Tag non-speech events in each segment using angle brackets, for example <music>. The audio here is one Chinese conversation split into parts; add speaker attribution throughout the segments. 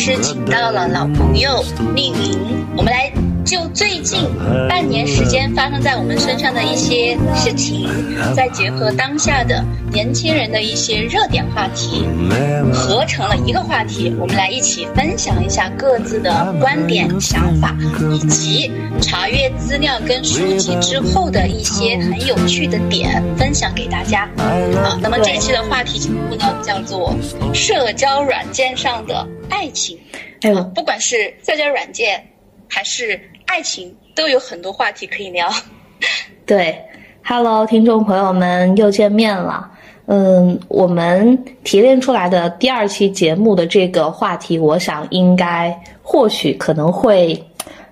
Speaker 1: 是请到了老朋友丽云，我们来就最近半年时间发生在我们身上的一些事情，再结合当下的年轻人的一些热点话题，合成了一个话题，我们来一起分享一下各自的观点、想法，以及查阅资料跟书籍之后的一些很有趣的点，分享给大家。啊，那么这一期的话题题目呢，叫做社交软件上的爱情。
Speaker 2: 哎呦，
Speaker 1: 不管是社交软件还是爱情，都有很多话题可以聊。<laughs>
Speaker 2: 对，Hello，听众朋友们又见面了。嗯，我们提炼出来的第二期节目的这个话题，我想应该或许可能会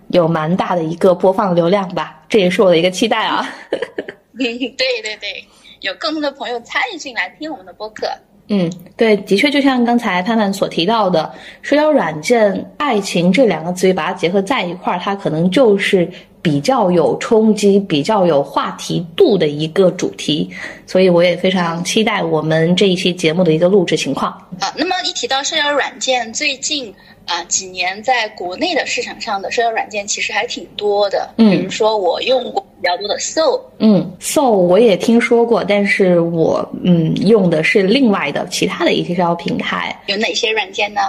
Speaker 2: 有蛮大的一个播放流量吧，这也是我的一个期待啊。<laughs>
Speaker 1: 嗯，对对对，有更多的朋友参与进来听我们的播客。
Speaker 2: 嗯，对，的确，就像刚才盼盼所提到的，社交软件、爱情这两个词语把它结合在一块儿，它可能就是比较有冲击、比较有话题度的一个主题。所以我也非常期待我们这一期节目的一个录制情况。
Speaker 1: 啊，那么一提到社交软件，最近啊几年在国内的市场上的社交软件其实还挺多的。
Speaker 2: 嗯
Speaker 1: 比如说我用过比较多的 Soul，
Speaker 2: 嗯，So 我也听说过，但是我嗯用的是另外的其他的一些社交平台。
Speaker 1: 有哪些软件呢？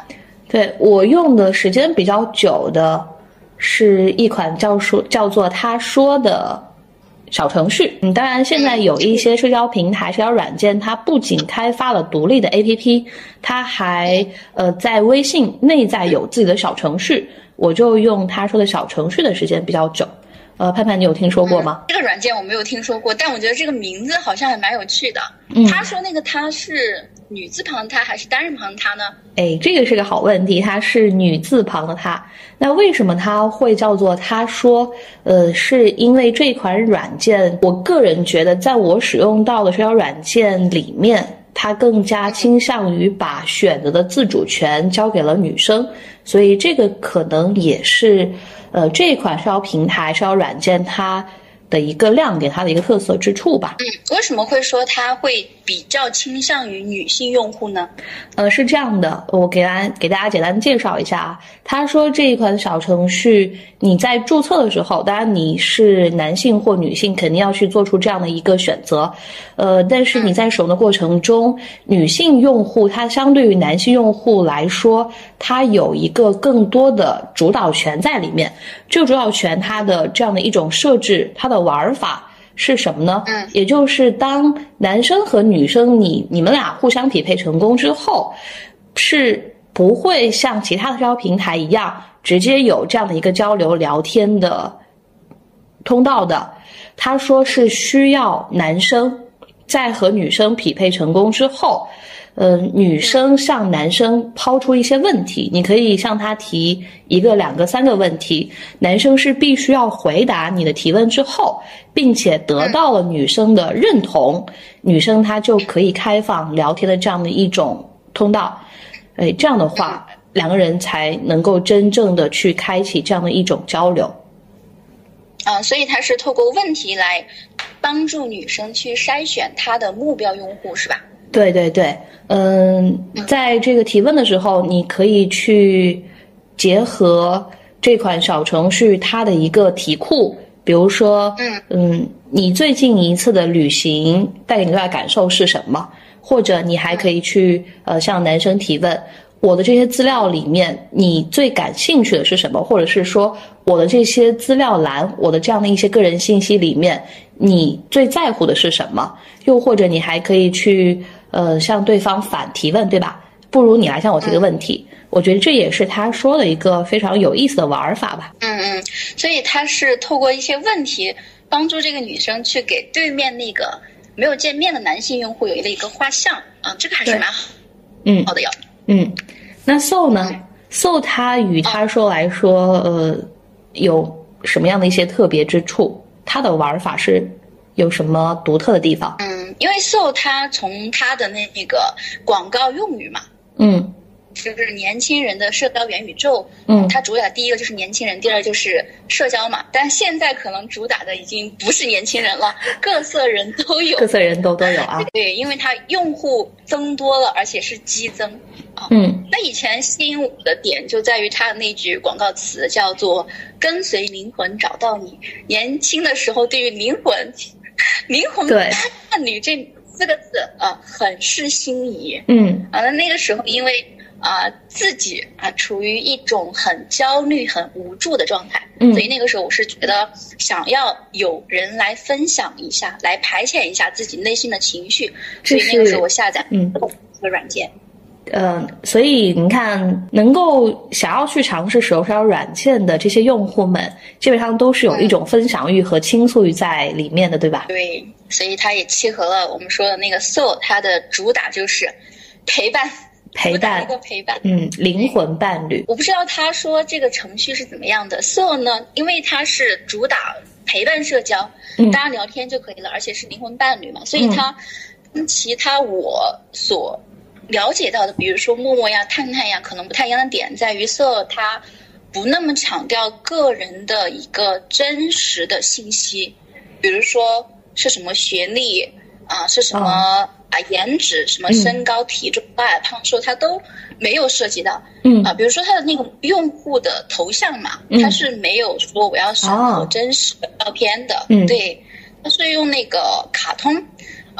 Speaker 2: 对我用的时间比较久的，是一款叫说叫做他说的小程序。嗯，当然现在有一些社交平台、社交软件，它不仅开发了独立的 APP，它还呃在微信内在有自己的小程序。我就用他说的小程序的时间比较久。呃，盼盼，你有听说过吗？
Speaker 1: 这个软件我没有听说过，但我觉得这个名字好像还蛮有趣的。
Speaker 2: 嗯
Speaker 1: 他说那个他是女字旁的她还是单人旁的她呢？
Speaker 2: 哎，这个是个好问题，它是女字旁的她。那为什么它会叫做她说？呃，是因为这款软件，我个人觉得，在我使用到的社交软件里面，它更加倾向于把选择的自主权交给了女生，所以这个可能也是，呃，这款社交平台、社交软件它的一个亮点，它的一个特色之处吧。
Speaker 1: 嗯，为什么会说它会比较倾向于女性用户呢？
Speaker 2: 呃，是这样的，我给大家给大家简单介绍一下啊。他说这一款小程序，你在注册的时候，当然你是男性或女性，肯定要去做出这样的一个选择。呃，但是你在使用的过程中，女性用户她相对于男性用户来说，她有一个更多的主导权在里面。这个主导权它的这样的一种设置，它的玩法。是什么呢？
Speaker 1: 嗯
Speaker 2: 也就是当男生和女生你你们俩互相匹配成功之后，是不会像其他的社交平台一样直接有这样的一个交流聊天的通道的。他说是需要男生在和女生匹配成功之后，呃，女生向男生抛出一些问题，你可以向他提一个、两个、三个问题，男生是必须要回答你的提问之后，并且得到了女生的认同，女生她就可以开放聊天的这样的一种通道。哎，这样的话，两个人才能够真正的去开启这样的一种交流。
Speaker 1: 啊、所以他是透过问题来帮助女生去筛选她的目标用户，是吧？
Speaker 2: 对对对，嗯，在这个提问的时候，你可以去结合这款小程序它的一个题库，比如说，
Speaker 1: 嗯
Speaker 2: 嗯，你最近一次的旅行带给你最大的感受是什么？或者你还可以去呃向男生提问，我的这些资料里面你最感兴趣的是什么？或者是说我的这些资料栏，我的这样的一些个人信息里面，你最在乎的是什么？又或者你还可以去呃向对方反提问，对吧？不如你来向我提个问题。我觉得这也是他说的一个非常有意思的玩法吧。
Speaker 1: 嗯嗯，所以他是透过一些问题帮助这个女生去给对面那个没有见面的男性用户有了一个画像啊，这个还是蛮好
Speaker 2: 嗯
Speaker 1: 好的哟。
Speaker 2: 嗯，那 So 呢？So 它与他说来说，呃，有什么样的一些特别之处？它的玩法是有什么独特的地方？
Speaker 1: 嗯，因为 So 它从它的那个广告用语嘛，
Speaker 2: 嗯
Speaker 1: 就是年轻人的社交元宇宙，
Speaker 2: 嗯
Speaker 1: 它主打第一个就是年轻人，第二就是社交嘛。但现在可能主打的已经不是年轻人了，各色人都有
Speaker 2: 各。色人都都有啊。<laughs>
Speaker 1: 对，因为它用户增多了，而且是激增。
Speaker 2: 嗯
Speaker 1: 那以前吸引我的点就在于它的那句广告词叫做“跟随灵魂找到你”。年轻的时候对于灵魂、灵魂
Speaker 2: 对
Speaker 1: 伴侣这四个字啊、呃很是心仪。
Speaker 2: 嗯
Speaker 1: 啊，那那个时候因为啊、自己啊处于一种很焦虑、很无助的状态，
Speaker 2: 嗯
Speaker 1: 所以那个时候我是觉得想要有人来分享一下，来排遣一下自己内心的情绪，所以那个时候我下载
Speaker 2: 嗯
Speaker 1: 这个软件。
Speaker 2: 呃，所以你看，能够想要去尝试手烧软件的这些用户们，基本上都是有一种分享欲和倾诉欲在里面的，对吧？
Speaker 1: 对，所以它也契合了我们说的那个 soul，它的主打就是陪伴，
Speaker 2: 陪伴
Speaker 1: 一个陪伴。
Speaker 2: 嗯，灵魂伴侣。
Speaker 1: 我不知道他说这个程序是怎么样的。So 呢，因为它是主打陪伴社交，
Speaker 2: 嗯
Speaker 1: 大家聊天就可以了，而且是灵魂伴侣嘛，所以它跟其他我所了解到的，比如说陌陌呀、探探呀，可能不太一样的点在于 So 它不那么强调个人的一个真实的信息，比如说是什么学历啊，是什么、
Speaker 2: 哦
Speaker 1: 啊颜值，什么
Speaker 2: 嗯
Speaker 1: 身高、体重、高矮胖瘦，它都没有涉及到。
Speaker 2: 嗯。
Speaker 1: 啊，比如说它的那个用户的头像嘛，
Speaker 2: 嗯。
Speaker 1: 他是没有说我要审
Speaker 2: 哦
Speaker 1: 核真实的照片的，
Speaker 2: 嗯。
Speaker 1: 对，它是用那个卡通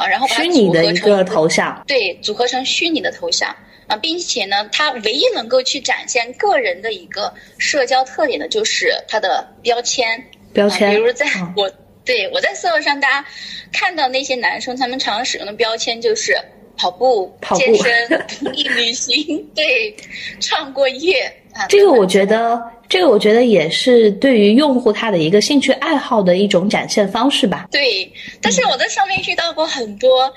Speaker 1: 啊，然后把它
Speaker 2: 虚拟的一个
Speaker 1: 组合成
Speaker 2: 头像。
Speaker 1: 对，组合成虚拟的头像啊，并且呢，它唯一能够去展现个人的一个社交特点的，就是它的标签。
Speaker 2: 标签
Speaker 1: 啊、比如在
Speaker 2: 嗯
Speaker 1: 我、对我在社会上，大家看到那些男生，他们常使用的标签就是跑步、
Speaker 2: 跑步
Speaker 1: 健身、<laughs> 独立旅行，对，创过业啊。
Speaker 2: 这个我觉得，这个我觉得也是对于用户他的一个兴趣爱好的一种展现方式吧。
Speaker 1: 对，但是我在上面遇到过很多，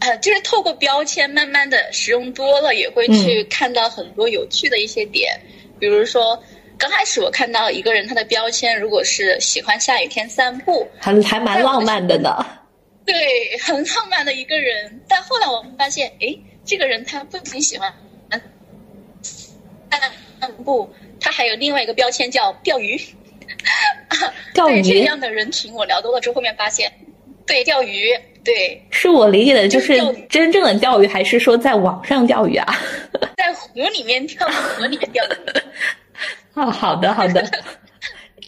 Speaker 1: 呃，就是透过标签慢慢的使用多了，也会去看到很多有趣的一些点，比如说。刚开始我看到一个人，他的标签如果是喜欢下雨天散步，
Speaker 2: 还还蛮浪漫的呢。<laughs>
Speaker 1: 对，很浪漫的一个人。但后来我们发现，哎，这个人他不仅喜欢散步，他还有另外一个标签叫钓鱼。
Speaker 2: 钓 <laughs>
Speaker 1: 鱼这
Speaker 2: 鱼
Speaker 1: 样的人群，我聊多了之后，后面发现，对钓鱼，对，
Speaker 2: 是我理解的，就
Speaker 1: 就是钓
Speaker 2: 真正的钓鱼，还是说在网上钓鱼啊？<laughs>
Speaker 1: 在湖里面钓，河里面钓鱼。
Speaker 2: 啊，<laughs> 好的好的，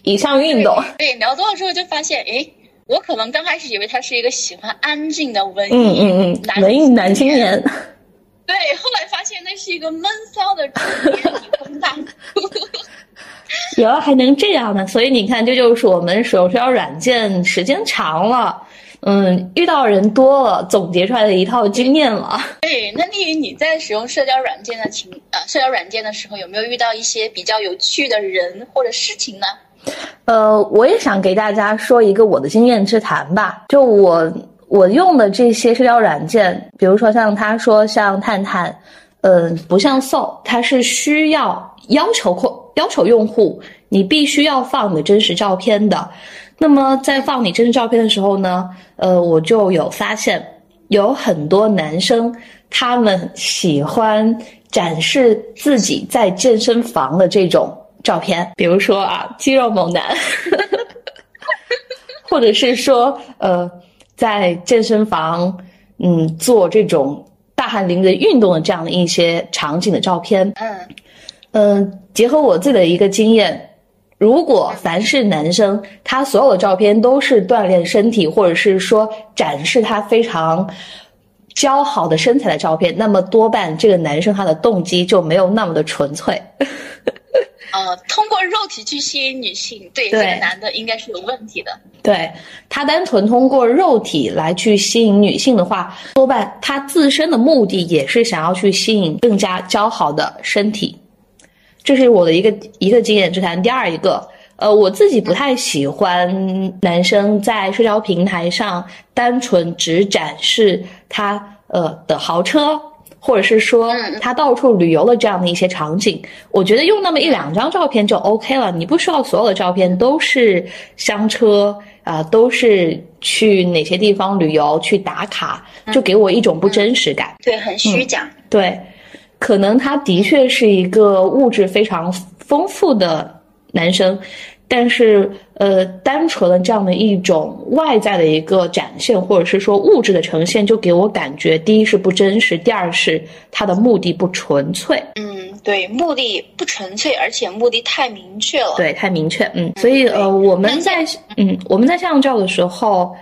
Speaker 2: 以上运动。
Speaker 1: 对，聊多了之后就发现，诶，我可能刚开始以为他是一个喜欢安静的文艺
Speaker 2: 嗯嗯嗯，
Speaker 1: 男
Speaker 2: 文艺男青年。
Speaker 1: 对，后来发现那是一个闷骚的中年已婚大叔。<laughs>
Speaker 2: 原来还能这样呢，所以你看，这就是我们使用社交软件时间长了，嗯，遇到人多了，总结出来的一套经验了。
Speaker 1: 对，那丽宇，你在使用社交软件的情呃社交软件的时候，有没有遇到一些比较有趣的人或者事情呢？
Speaker 2: 呃，我也想给大家说一个我的经验之谈吧。就我我用的这些社交软件，比如说像他说像探探，嗯、不像 So，它是需要要求客要求用户你必须要放你的真实照片的。那么在放你真实照片的时候呢，呃，我就有发现有很多男生他们喜欢展示自己在健身房的这种照片，比如说啊，肌肉猛男，<laughs> 或者是说呃，在健身房嗯做这种大汗淋漓运动的这样的一些场景的照片。
Speaker 1: 嗯
Speaker 2: 嗯，结合我自己的一个经验，如果凡是男生，他所有的照片都是锻炼身体，或者是说展示他非常姣好的身材的照片，那么多半这个男生他的动机就没有那么的纯粹。
Speaker 1: 呃，通过肉体去吸引女性，对
Speaker 2: 对
Speaker 1: 这个男的应该是有问题的。
Speaker 2: 对他单纯通过肉体来去吸引女性的话，多半他自身的目的也是想要去吸引更加姣好的身体。这是我的一个一个经验之谈。第二一个，呃，我自己不太喜欢男生在社交平台上单纯只展示他呃的豪车，或者是说
Speaker 1: 嗯
Speaker 2: 他到处旅游的这样的一些场景，我觉得用那么一两张照片就 OK 了，你不需要所有的照片都是香车啊、都是去哪些地方旅游去打卡，就给我一种不真实感。
Speaker 1: 对，很虚假。
Speaker 2: 对，可能他的确是一个物质非常丰富的男生，但是呃，单纯的这样的一种外在的一个展现，或者是说物质的呈现，就给我感觉，第一是不真实，第二是他的目的不纯粹，
Speaker 1: 嗯，对，目的不纯粹，而且目的太明确了。
Speaker 2: 对，太明确，嗯，所以呃，我们在嗯我们在相照的时候。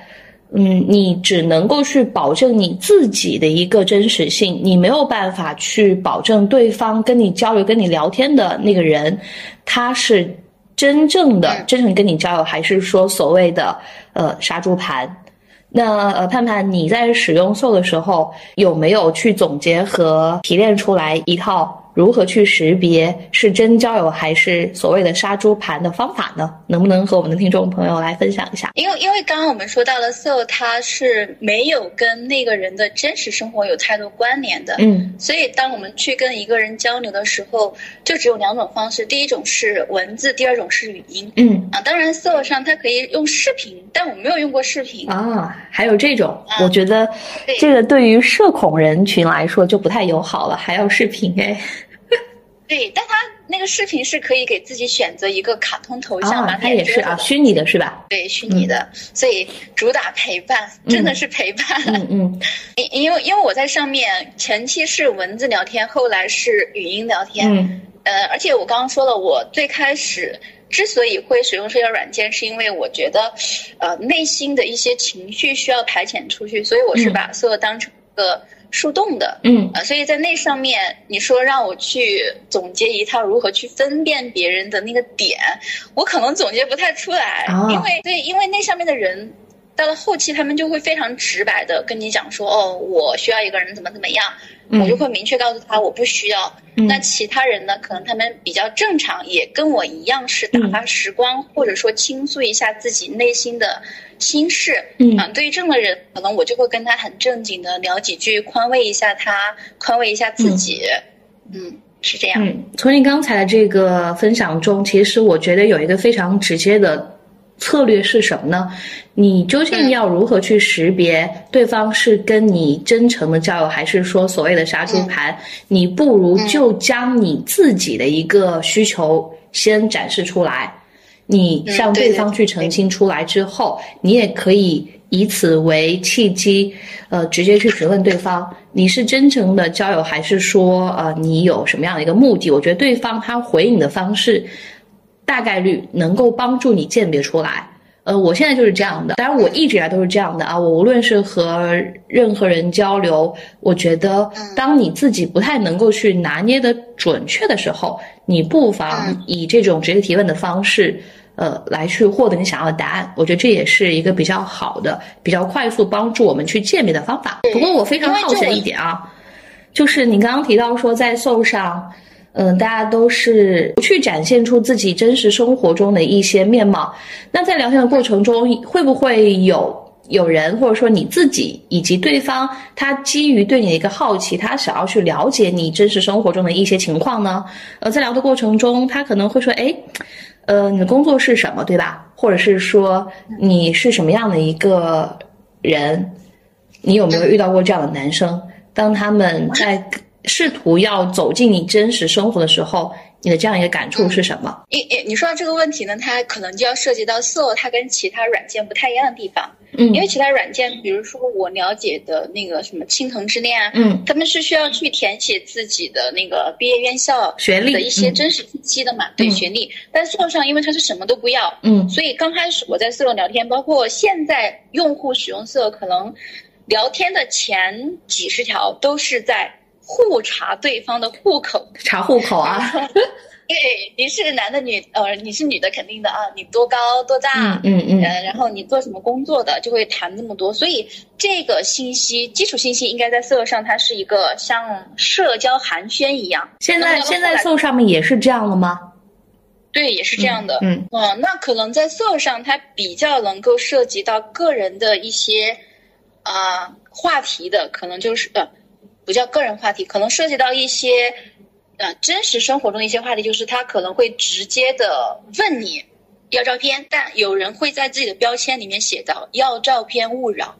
Speaker 2: 嗯，你只能够去保证你自己的一个真实性，你没有办法去保证对方跟你交流、跟你聊天的那个人，他是真正的
Speaker 1: 嗯
Speaker 2: 真诚跟你交友，还是说所谓的呃杀猪盘？那呃，盼盼，你在使用 Soul 的时候，有没有去总结和提炼出来一套如何去识别是真交友还是所谓的杀猪盘的方法呢？能不能和我们的听众朋友来分享一下？
Speaker 1: 因为因为刚刚我们说到了 so，它是没有跟那个人的真实生活有太多关联的。
Speaker 2: 嗯
Speaker 1: 所以，当我们去跟一个人交流的时候，就只有两种方式：第一种是文字，第二种是语音。
Speaker 2: 嗯
Speaker 1: 啊，当然 so 上它可以用视频，但我没有用过视频。
Speaker 2: 啊，还有这种，
Speaker 1: 啊
Speaker 2: 我觉得这个对于社恐人群来说就不太友好了，还要视频哎。
Speaker 1: 对，但他那个视频是可以给自己选择一个卡通头像嘛，
Speaker 2: 啊，它也是啊，虚拟的是吧？
Speaker 1: 对，虚拟的，所以主打陪伴，真的是陪伴。
Speaker 2: 嗯嗯 <laughs>
Speaker 1: 因因为因为我在上面前期是文字聊天，后来是语音聊天。
Speaker 2: 嗯
Speaker 1: 呃，而且我刚刚说了，我最开始之所以会使用社交软件，是因为我觉得，呃，内心的一些情绪需要排遣出去，所以我是
Speaker 2: 嗯
Speaker 1: 把所有当成一个树洞的。
Speaker 2: 嗯
Speaker 1: 呃，所以在那上面，你说让我去总结一套如何去分辨别人的那个点，我可能总结不太出来，
Speaker 2: 啊
Speaker 1: 因为对，因为那上面的人。到了后期，他们就会非常直白的跟你讲说，哦，我需要一个人怎么怎么样，我就
Speaker 2: 嗯
Speaker 1: 会明确告诉他我不需要。
Speaker 2: 嗯
Speaker 1: 那其他人呢，可能他们比较正常，也跟我一样是打发时光，或者说倾诉一下自己内心的心事。
Speaker 2: 嗯
Speaker 1: 啊，对于这样的人，可能我就会跟他很正经的聊几句，宽慰一下他，宽慰一下自己。嗯是这样。
Speaker 2: 嗯，从你刚才的这个分享中，其实我觉得有一个非常直接的策略是什么呢？你究竟要如何去识别对方是跟你真诚的交友，还是说所谓的杀猪盘？你不如就将你自己的一个需求先展示出来，你向
Speaker 1: 对
Speaker 2: 方去澄清出来之后，你也可以以此为契机，呃，直接去询问对方，你是真诚的交友，还是说呃你有什么样的一个目的？我觉得对方他回应的方式，大概率能够帮助你鉴别出来。呃，我现在就是这样的，当然我一直以来都是这样的啊。我无论是和任何人交流，我觉得当你自己不太能够去拿捏的准确的时候，你不妨以这种直接提问的方式，呃，来去获得你想要的答案。我觉得这也是一个比较好的、比较快速帮助我们去鉴别的方法。不过我非常好奇的一点啊，就是你刚刚提到说在 Soul 上。嗯，大家都是不去展现出自己真实生活中的一些面貌。那在聊天的过程中，会不会有有人或者说你自己以及对方，他基于对你的一个好奇，他想要去了解你真实生活中的一些情况呢？呃，在聊的过程中，他可能会说：“哎，呃，你的工作是什么，对吧？或者是说你是什么样的一个人？你有没有遇到过这样的男生？当他们在试图要走进你真实生活的时候，你的这样一个感触是什么？
Speaker 1: 因因你说到这个问题呢，它可能就要涉及到 So 它跟其他软件不太一样的地方。
Speaker 2: 嗯
Speaker 1: 因为其他软件，比如说我了解的那个什么青藤之恋啊，
Speaker 2: 嗯，
Speaker 1: 他们是需要去填写自己的那个毕业院校
Speaker 2: 学历
Speaker 1: 的一些
Speaker 2: 嗯
Speaker 1: 真实信息的嘛，对
Speaker 2: 嗯
Speaker 1: 学历。但 So 上因为它是什么都不要，
Speaker 2: 嗯
Speaker 1: 所以刚开始我在 So 聊天，包括现在用户使用 So 可能聊天的前几十条都是在互查对方的户口。
Speaker 2: 查户口啊，<laughs>
Speaker 1: 对，你是男的女呃，你是女的肯定的啊，你多高多大，
Speaker 2: 嗯嗯嗯
Speaker 1: 呃，然后你做什么工作的，就会谈那么多。所以这个信息基础信息应该在色上，它是一个像社交寒暄一样。
Speaker 2: 现在现在
Speaker 1: 后来
Speaker 2: Soul 上面也是这样了吗？
Speaker 1: 对，也是这样的。
Speaker 2: 嗯
Speaker 1: 嗯，那可能在色上，它比较能够涉及到个人的一些啊、话题的，可能就是呃，不叫个人话题，可能涉及到一些呃真实生活中的一些话题，就是他可能会直接的问你要照片，但有人会在自己的标签里面写到要照片勿扰，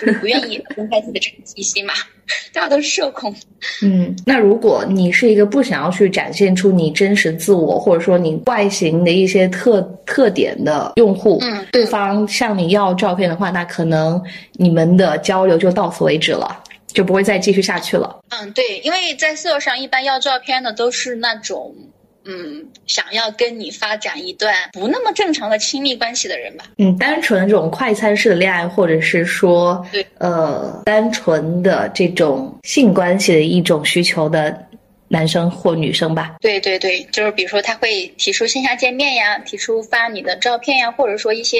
Speaker 1: 就是不愿意 <laughs> 公开自己的真实信息嘛。大家都是社恐，
Speaker 2: 嗯，那如果你是一个不想要去展现出你真实自我，或者说你外形的一些特特点的用户，
Speaker 1: 嗯
Speaker 2: 对方向你要照片的话，那可能你们的交流就到此为止了，就不会再继续下去了。
Speaker 1: 嗯，对，因为在色上一般要照片的都是那种。嗯，想要跟你发展一段不那么正常的亲密关系的人吧。
Speaker 2: 嗯，单纯的这种快餐式的恋爱，或者是说
Speaker 1: 对，
Speaker 2: 呃，单纯的这种性关系的一种需求的男生或女生吧。
Speaker 1: 对对对，就是比如说他会提出线下见面呀，提出发你的照片呀，或者说一些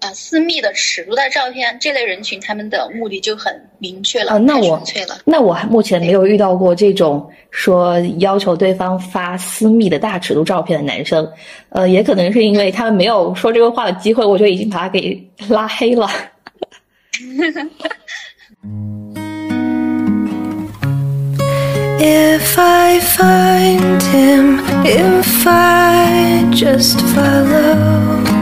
Speaker 1: 呃私密的尺度的照片，这类人群他们的目的就很明确了，太
Speaker 2: 啊那我
Speaker 1: 纯粹了。
Speaker 2: 那我还目前没有遇到过这种说要求对方发私密的大尺度照片的男生，呃，也可能是因为他们没有说这个话的机会，我就已经把他给拉黑了。
Speaker 3: If I find him, if I just follow,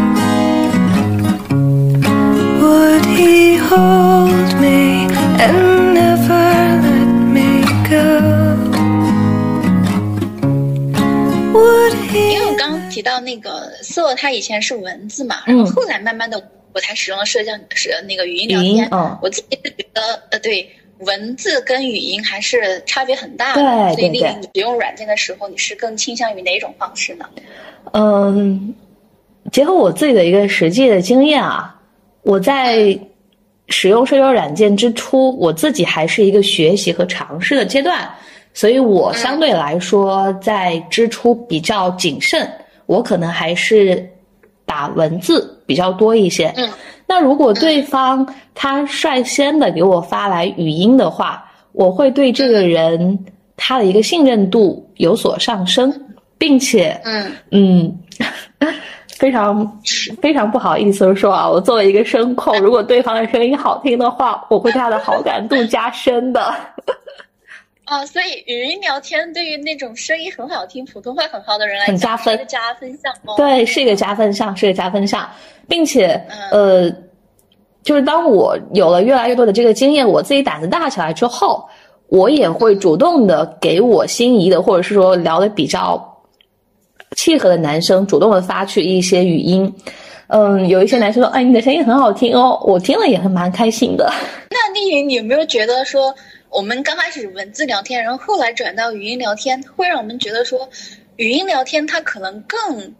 Speaker 3: would he hold me and never let me go? Would
Speaker 1: 因为我刚刚提到那个色，它以前是文字嘛，
Speaker 2: 嗯
Speaker 1: 然后后来慢慢的我才使用了社交是那个语音聊天。
Speaker 2: 语音嗯
Speaker 1: 我自己是觉得呃对。文字跟语音还是差别很大的，
Speaker 2: 对对
Speaker 1: 所以令你使用软件的时候，你是更倾向于哪种方式呢？
Speaker 2: 嗯，结合我自己的一个实际的经验啊，我在使用社交软件之初，我自己还是一个学习和尝试的阶段，所以我相对来说在支出比较谨慎，我可能还是打文字比较多一些。
Speaker 1: 嗯，
Speaker 2: 那如果对方他率先的给我发来语音的话，我会对这个人他的一个信任度有所上升，并且
Speaker 1: 嗯。
Speaker 2: 嗯，非常非常不好意思地说啊，我作为一个声控，如果对方的声音好听的话，我会对他的好感度加深的。<laughs>
Speaker 1: 哦，所以语音聊天对于那种声音很好听、普通话很好的人来讲，
Speaker 2: 很加分
Speaker 1: 是一个加分项哦。
Speaker 2: 对，是一个加分项，是一个加分项，并且
Speaker 1: 嗯
Speaker 2: 呃，就是当我有了越来越多的这个经验，我自己胆子大起来之后，我也会主动的给我心仪的，或者是说聊的比较契合的男生，主动的发去一些语音。嗯，有一些男生说：“哎，你的声音很好听哦。”我听了也很蛮开心的。<laughs>
Speaker 1: 那丽云，你有没有觉得说，我们刚开始文字聊天，然后后来转到语音聊天，会让我们觉得说，语音聊天它可能更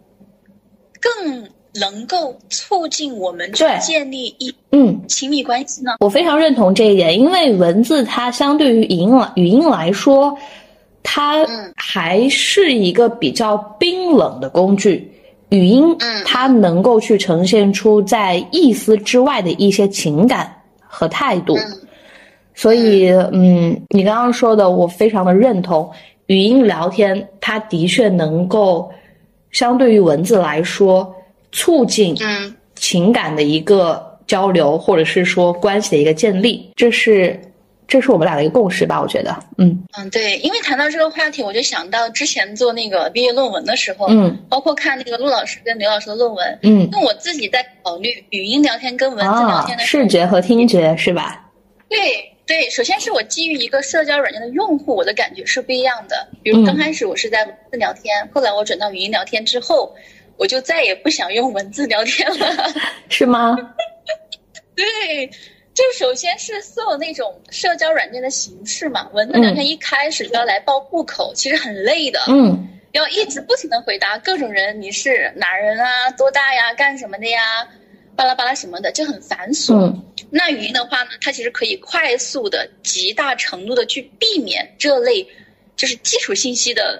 Speaker 1: 更能够促进我们去建立一
Speaker 2: 嗯，
Speaker 1: 亲密关系呢？
Speaker 2: 我非常认同这一点，因为文字它相对于语音来语音来说，它
Speaker 1: 嗯
Speaker 2: 还是一个比较冰冷的工具。语音
Speaker 1: 嗯
Speaker 2: 它能够去呈现出在意思之外的一些情感和态度，
Speaker 1: 嗯
Speaker 2: 所以嗯，你刚刚说的我非常的认同。语音聊天它的确能够相对于文字来说促进
Speaker 1: 嗯
Speaker 2: 情感的一个交流，或者是说关系的一个建立，这是这是我们俩的一个共识吧？我觉得，嗯
Speaker 1: 嗯，对，因为谈到这个话题，我就想到之前做那个毕业论文的时候，
Speaker 2: 嗯
Speaker 1: 包括看那个陆老师跟刘老师的论文，
Speaker 2: 嗯
Speaker 1: 因为我自己在考虑语音聊天跟文字聊
Speaker 2: 啊
Speaker 1: 天，的
Speaker 2: 视觉和听觉是吧？
Speaker 1: 对对，首先是我基于一个社交软件的用户，我的感觉是不一样的。比如
Speaker 2: 嗯
Speaker 1: 刚开始我是在文字聊天，后来我转到语音聊天之后，我就再也不想用文字聊天了。<laughs>
Speaker 2: 是吗？<laughs>
Speaker 1: 对，就首先是所有那种社交软件的形式嘛，文字聊天一开始就要来报户口，其实很累的。
Speaker 2: 嗯
Speaker 1: 要一直不停的回答各种人，你是哪人啊，多大呀，干什么的呀，巴拉巴拉什么的，就很繁琐。
Speaker 2: 嗯
Speaker 1: 那语音的话呢，它其实可以快速的、极大程度的去避免这类就是基础信息的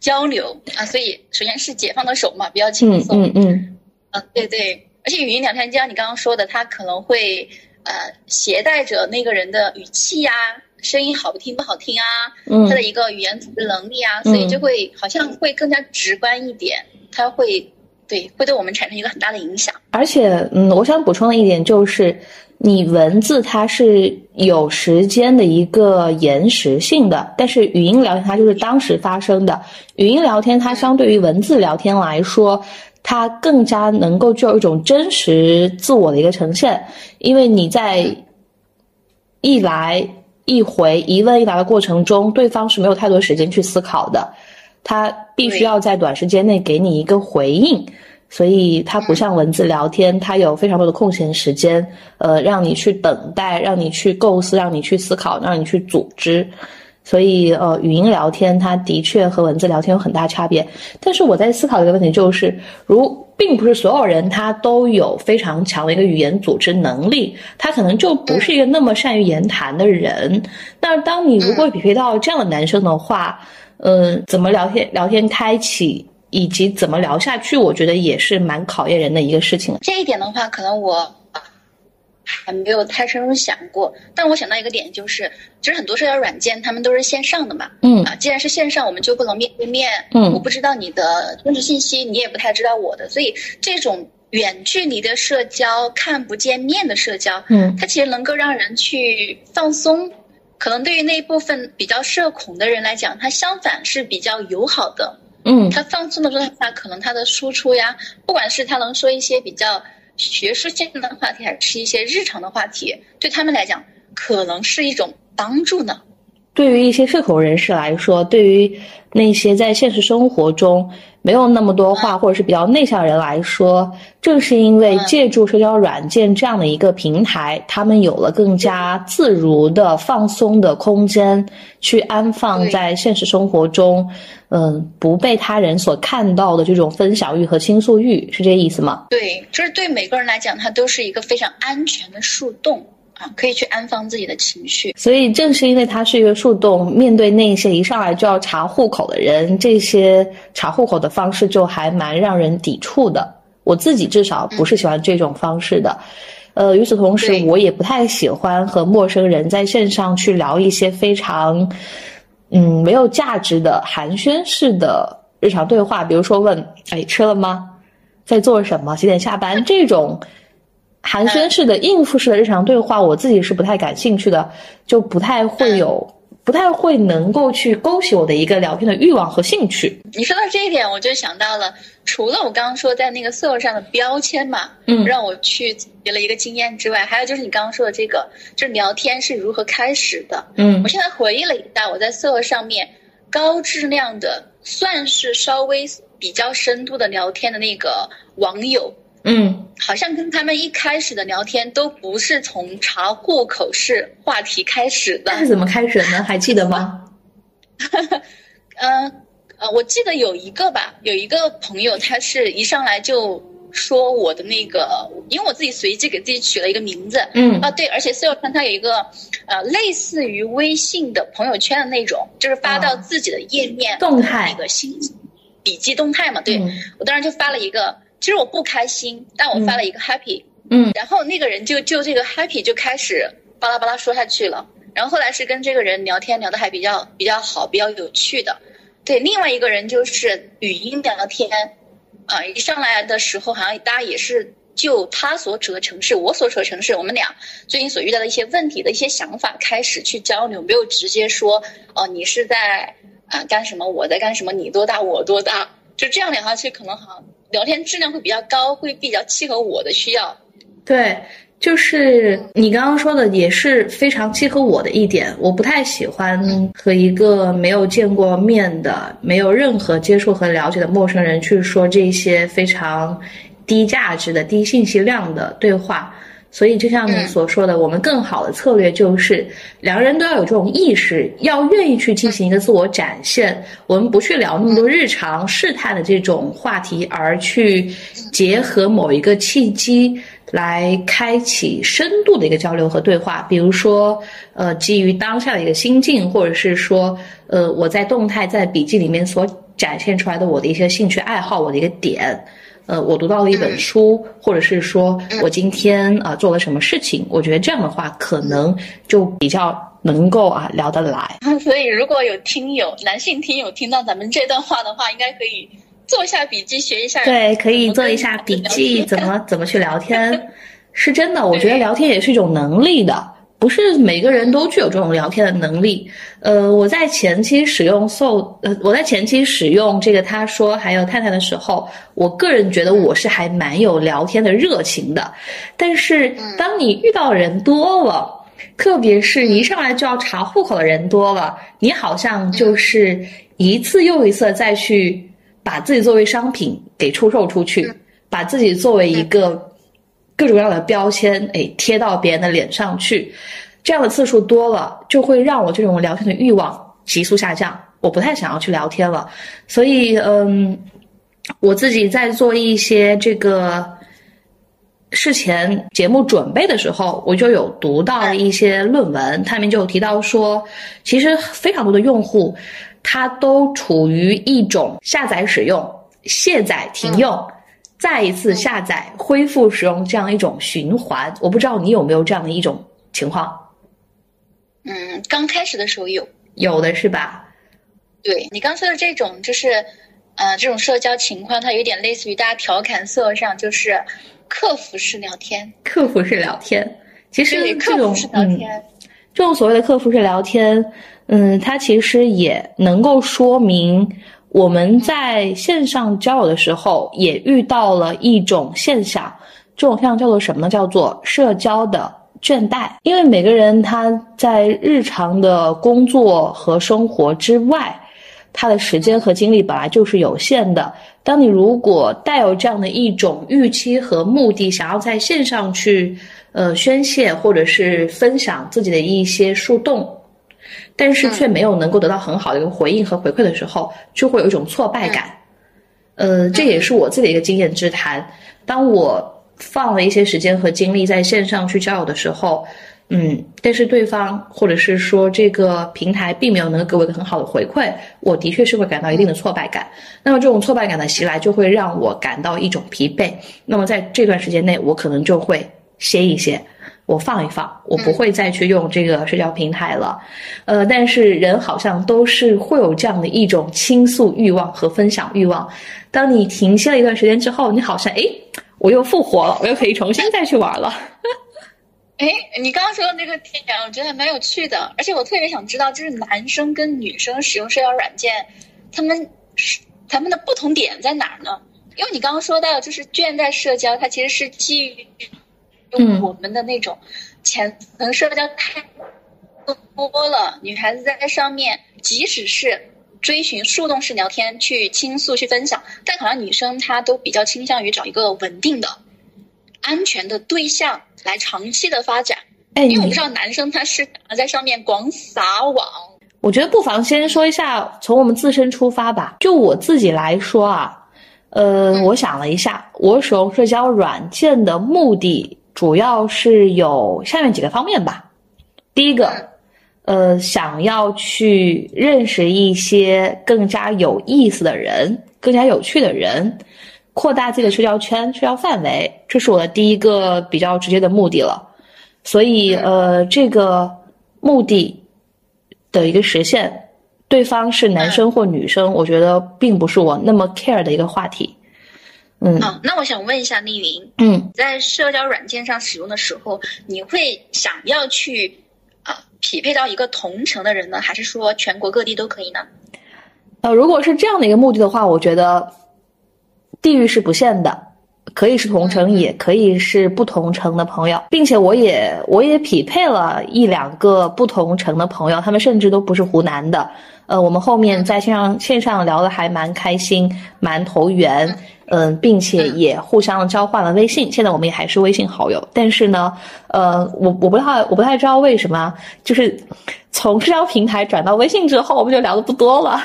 Speaker 1: 交流啊。所以首先是解放的手嘛，比较轻
Speaker 2: 嗯
Speaker 1: 松。
Speaker 2: 嗯嗯
Speaker 1: 啊，对对，而且语音聊天，就像你刚刚说的，它可能会呃携带着那个人的语气呀、声音好听不好听啊，
Speaker 2: 嗯
Speaker 1: 他的一个语言组织能力啊，所以就会好像会更加直观一点，它会对，会对我们产生一个很大的影响。
Speaker 2: 而且，嗯，我想补充的一点就是，你文字它是有时间的一个延时性的，但是语音聊天它就是当时发生的。语音聊天它相对于文字聊天来说，它更加能够具有一种真实自我的一个呈现，因为你在一来一回、一问一答的过程中，对方是没有太多时间去思考的，他必须要在短时间内给你一个回应。所以它不像文字聊天，它有非常多的空闲时间，呃，让你去等待，让你去构思，让你去思考，让你去组织。所以，呃，语音聊天它的确和文字聊天有很大差别。但是我在思考一个问题，就是如并不是所有人他都有非常强的一个语言组织能力，他可能就不是一个那么善于言谈的人。那当你如果匹配到这样的男生的话，嗯、怎么聊天聊天开启，以及怎么聊下去，我觉得也是蛮考验人的一个事情。
Speaker 1: 这一点的话，可能我还没有太深入想过。但我想到一个点，就是其实很多社交软件他们都是线上的嘛，
Speaker 2: 嗯
Speaker 1: 啊，既然是线上，我们就不能面对面，
Speaker 2: 嗯
Speaker 1: 我不知道你的真实信息，你也不太知道我的，所以这种远距离的社交、看不见面的社交，
Speaker 2: 嗯
Speaker 1: 它其实能够让人去放松。可能对于那一部分比较社恐的人来讲，它相反是比较友好的。
Speaker 2: 嗯
Speaker 1: 他放松的状态下，可能他的输出呀，不管是他能说一些比较学术性的话题，还是一些日常的话题，对他们来讲，可能是一种帮助呢。
Speaker 2: 对于一些社恐人士来说，对于那些在现实生活中没有那么多话或者是比较内向的人来说，正是因为借助社交软件这样的一个平台，他们有了更加自如的放松的空间，去安放在现实生活中，嗯，不被他人所看到的这种分享欲和倾诉欲，是这个意思吗？
Speaker 1: 对，就是对每个人来讲，它都是一个非常安全的树洞。啊，可以去安放自己的情绪。
Speaker 2: 所以正是因为它是一个树洞，面对那些一上来就要查户口的人，这些查户口的方式就还蛮让人抵触的。我自己至少不是喜欢这种方式的。呃，与此同时，我也不太喜欢和陌生人在线上去聊一些非常，嗯，没有价值的寒暄式的日常对话，比如说问，哎，吃了吗？在做什么？几点下班？这种寒暄式的、应付式的日常对话，我自己是不太感兴趣的，就不太会有，不太会能够去勾起我的一个聊天的欲望和兴趣。
Speaker 1: 你说到这一点，我就想到了，除了我刚刚说在那个色友上的标签嘛，
Speaker 2: 嗯
Speaker 1: 让我去总结了一个经验之外，还有就是你刚刚说的这个，就是聊天是如何开始的。
Speaker 2: 嗯
Speaker 1: 我现在回忆了一下，我在色友上面高质量的，算是稍微比较深度的聊天的那个网友，
Speaker 2: 嗯。
Speaker 1: 好像跟他们一开始的聊天都不是从查户口式话题开始的。
Speaker 2: 那。是怎么开始的呢？还记得吗？
Speaker 1: 嗯 <laughs> 呃，我记得有一个吧，有一个朋友，他是一上来就说我的那个，因为我自己随机给自己取了一个名字，
Speaker 2: 嗯。
Speaker 1: 啊对，而且 s 友川他有一个呃类似于微信的朋友圈的那种，就是发到
Speaker 2: 啊。
Speaker 1: 自己的页面、
Speaker 2: 动态。
Speaker 1: 那个新笔记动态嘛，对、
Speaker 2: 嗯。
Speaker 1: 我当时就发了一个，其实我不开心，但我发了一个 happy，、
Speaker 2: 嗯。
Speaker 1: 然后那个人就就这个 happy 就开始巴拉巴拉说下去了，然后后来是跟这个人聊天聊得还比较比较好，比较有趣的。对，另外一个人就是语音聊天，啊、一上来的时候好像大家也是就他所处的城市，我所处的城市，我们俩最近所遇到的一些问题的一些想法开始去交流，没有直接说哦、你是在啊、干什么，我在干什么，你多大，我多大，就这样聊下去，可能好像聊天质量会比较高，会比较契合我的需要。
Speaker 2: 对，就是你刚刚说的，也是非常契合我的一点。我不太喜欢和一个没有见过面的、没有任何接触和了解的陌生人去说这些非常低价值的、低信息量的对话。所以，就像你
Speaker 1: 嗯
Speaker 2: 所说的，我们更好的策略就是两个人都要有这种意识，要愿意去进行一个自我展现。我们不去聊那么多日常试探的这种话题，而去结合某一个契机来开启深度的一个交流和对话。比如说，呃，基于当下的一个心境，或者是说，呃，我在动态在笔记里面所展现出来的我的一些兴趣爱好，我的一个点。呃，我读到了一本书，或者是说我今天啊、做了什么事情，我觉得这样的话可能就比较能够啊聊得来。<laughs>
Speaker 1: 所以，如果有听友男性听友听到咱们这段话的话，应该可以做一下笔记，学一下。
Speaker 2: 对，可以做一下笔记，怎么 <laughs> 怎么去聊天，<laughs> 是真的。我觉得聊天也是一种能力的，不是每个人都具有这种聊天的能力。呃，我在前期使用 So，呃，我在前期使用这个他说还有太太的时候，我个人觉得我是还蛮有聊天的热情的。但是当你遇到人多了，特别是一上来就要查户口的人多了，你好像就是一次又一次再去把自己作为商品给出售出去，把自己作为一个各种各样的标签，哎，贴到别人的脸上去。这样的次数多了，就会让我这种聊天的欲望急速下降。我不太想要去聊天了，所以，嗯，我自己在做一些这个事前节目准备的时候，我就有读到一些论文，他们就有提到说，其实非常多的用户，他都处于一种下载使用、卸载停用、再一次下载、恢复使用这样一种循环。我不知道你有没有这样的一种情况。
Speaker 1: 嗯，刚开始的时候有，
Speaker 2: 有的是吧？
Speaker 1: 对你刚说的这种，就是，呃，这种社交情况，它有点类似于大家调侃色上，就是客服式聊天。
Speaker 2: 客服式聊天，其实这种
Speaker 1: 嗯，
Speaker 2: 这种所谓的客服式聊天，嗯，它其实也能够说明我们在线上交友的时候，也遇到了一种现象，这种现象叫做什么呢？叫做社交的。倦怠，因为每个人他在日常的工作和生活之外，他的时间和精力本来就是有限的。当你如果带有这样的一种预期和目的，想要在线上去呃宣泄或者是分享自己的一些树洞，但是却没有能够得到很好的一个回应和回馈的时候，就会有一种挫败感。呃，这也是我自己的一个经验之谈。当我放了一些时间和精力在线上去交友的时候，嗯，但是对方或者是说这个平台并没有能够给我一个很好的回馈，我的确是会感到一定的挫败感。那么这种挫败感的袭来，就会让我感到一种疲惫。那么在这段时间内，我可能就会歇一歇，我放一放，我不会再去用这个社交平台了。呃，但是人好像都是会有这样的一种倾诉欲望和分享欲望。当你停歇了一段时间之后，你好像诶。我又复活了，我又可以重新再去玩了。<laughs>
Speaker 1: 哎，你刚刚说的那个点，我觉得还蛮有趣的，而且我特别想知道，就是男生跟女生使用社交软件，他们是他们的不同点在哪儿呢？因为你刚刚说到，就是倦怠社交，它其实是基于用我们的那种浅层社交太多了，女孩子在上面，即使是。追寻树洞式聊天，去倾诉，去分享，但好像女生她都比较倾向于找一个稳定的、安全的对象来长期的发展。
Speaker 2: 哎，
Speaker 1: 因为我不知道男生他是在上面广撒网。
Speaker 2: 我觉得不妨先说一下，从我们自身出发吧。就我自己来说啊，呃，我想了一下，我使用社交软件的目的主要是有下面几个方面吧。第一个。呃，想要去认识一些更加有意思的人，更加有趣的人，扩大自己的社交圈、社交范围，这是我的第一个比较直接的目的了。所以，呃，这个目的的一个实现，对方是男生或女生，我觉得并不是我那么 care 的一个话题。嗯，
Speaker 1: 好，那我想问一下丽云，
Speaker 2: 嗯，
Speaker 1: 在社交软件上使用的时候，你会想要去啊？匹配到一个同城的人呢，还是说全国各地都可以呢？
Speaker 2: 呃，如果是这样的一个目的的话，我觉得地域是不限的，可以是同城，也可以是不同城的朋友，并且我也我也匹配了一两个不同城的朋友，他们甚至都不是湖南的。呃，我们后面在线上线上聊的还蛮开心，蛮投缘。嗯，并且也互相交换了微信，现在我们也还是微信好友。但是呢，呃，我我不太我不太知道为什么，就是从社交平台转到微信之后，我们就聊的不多了。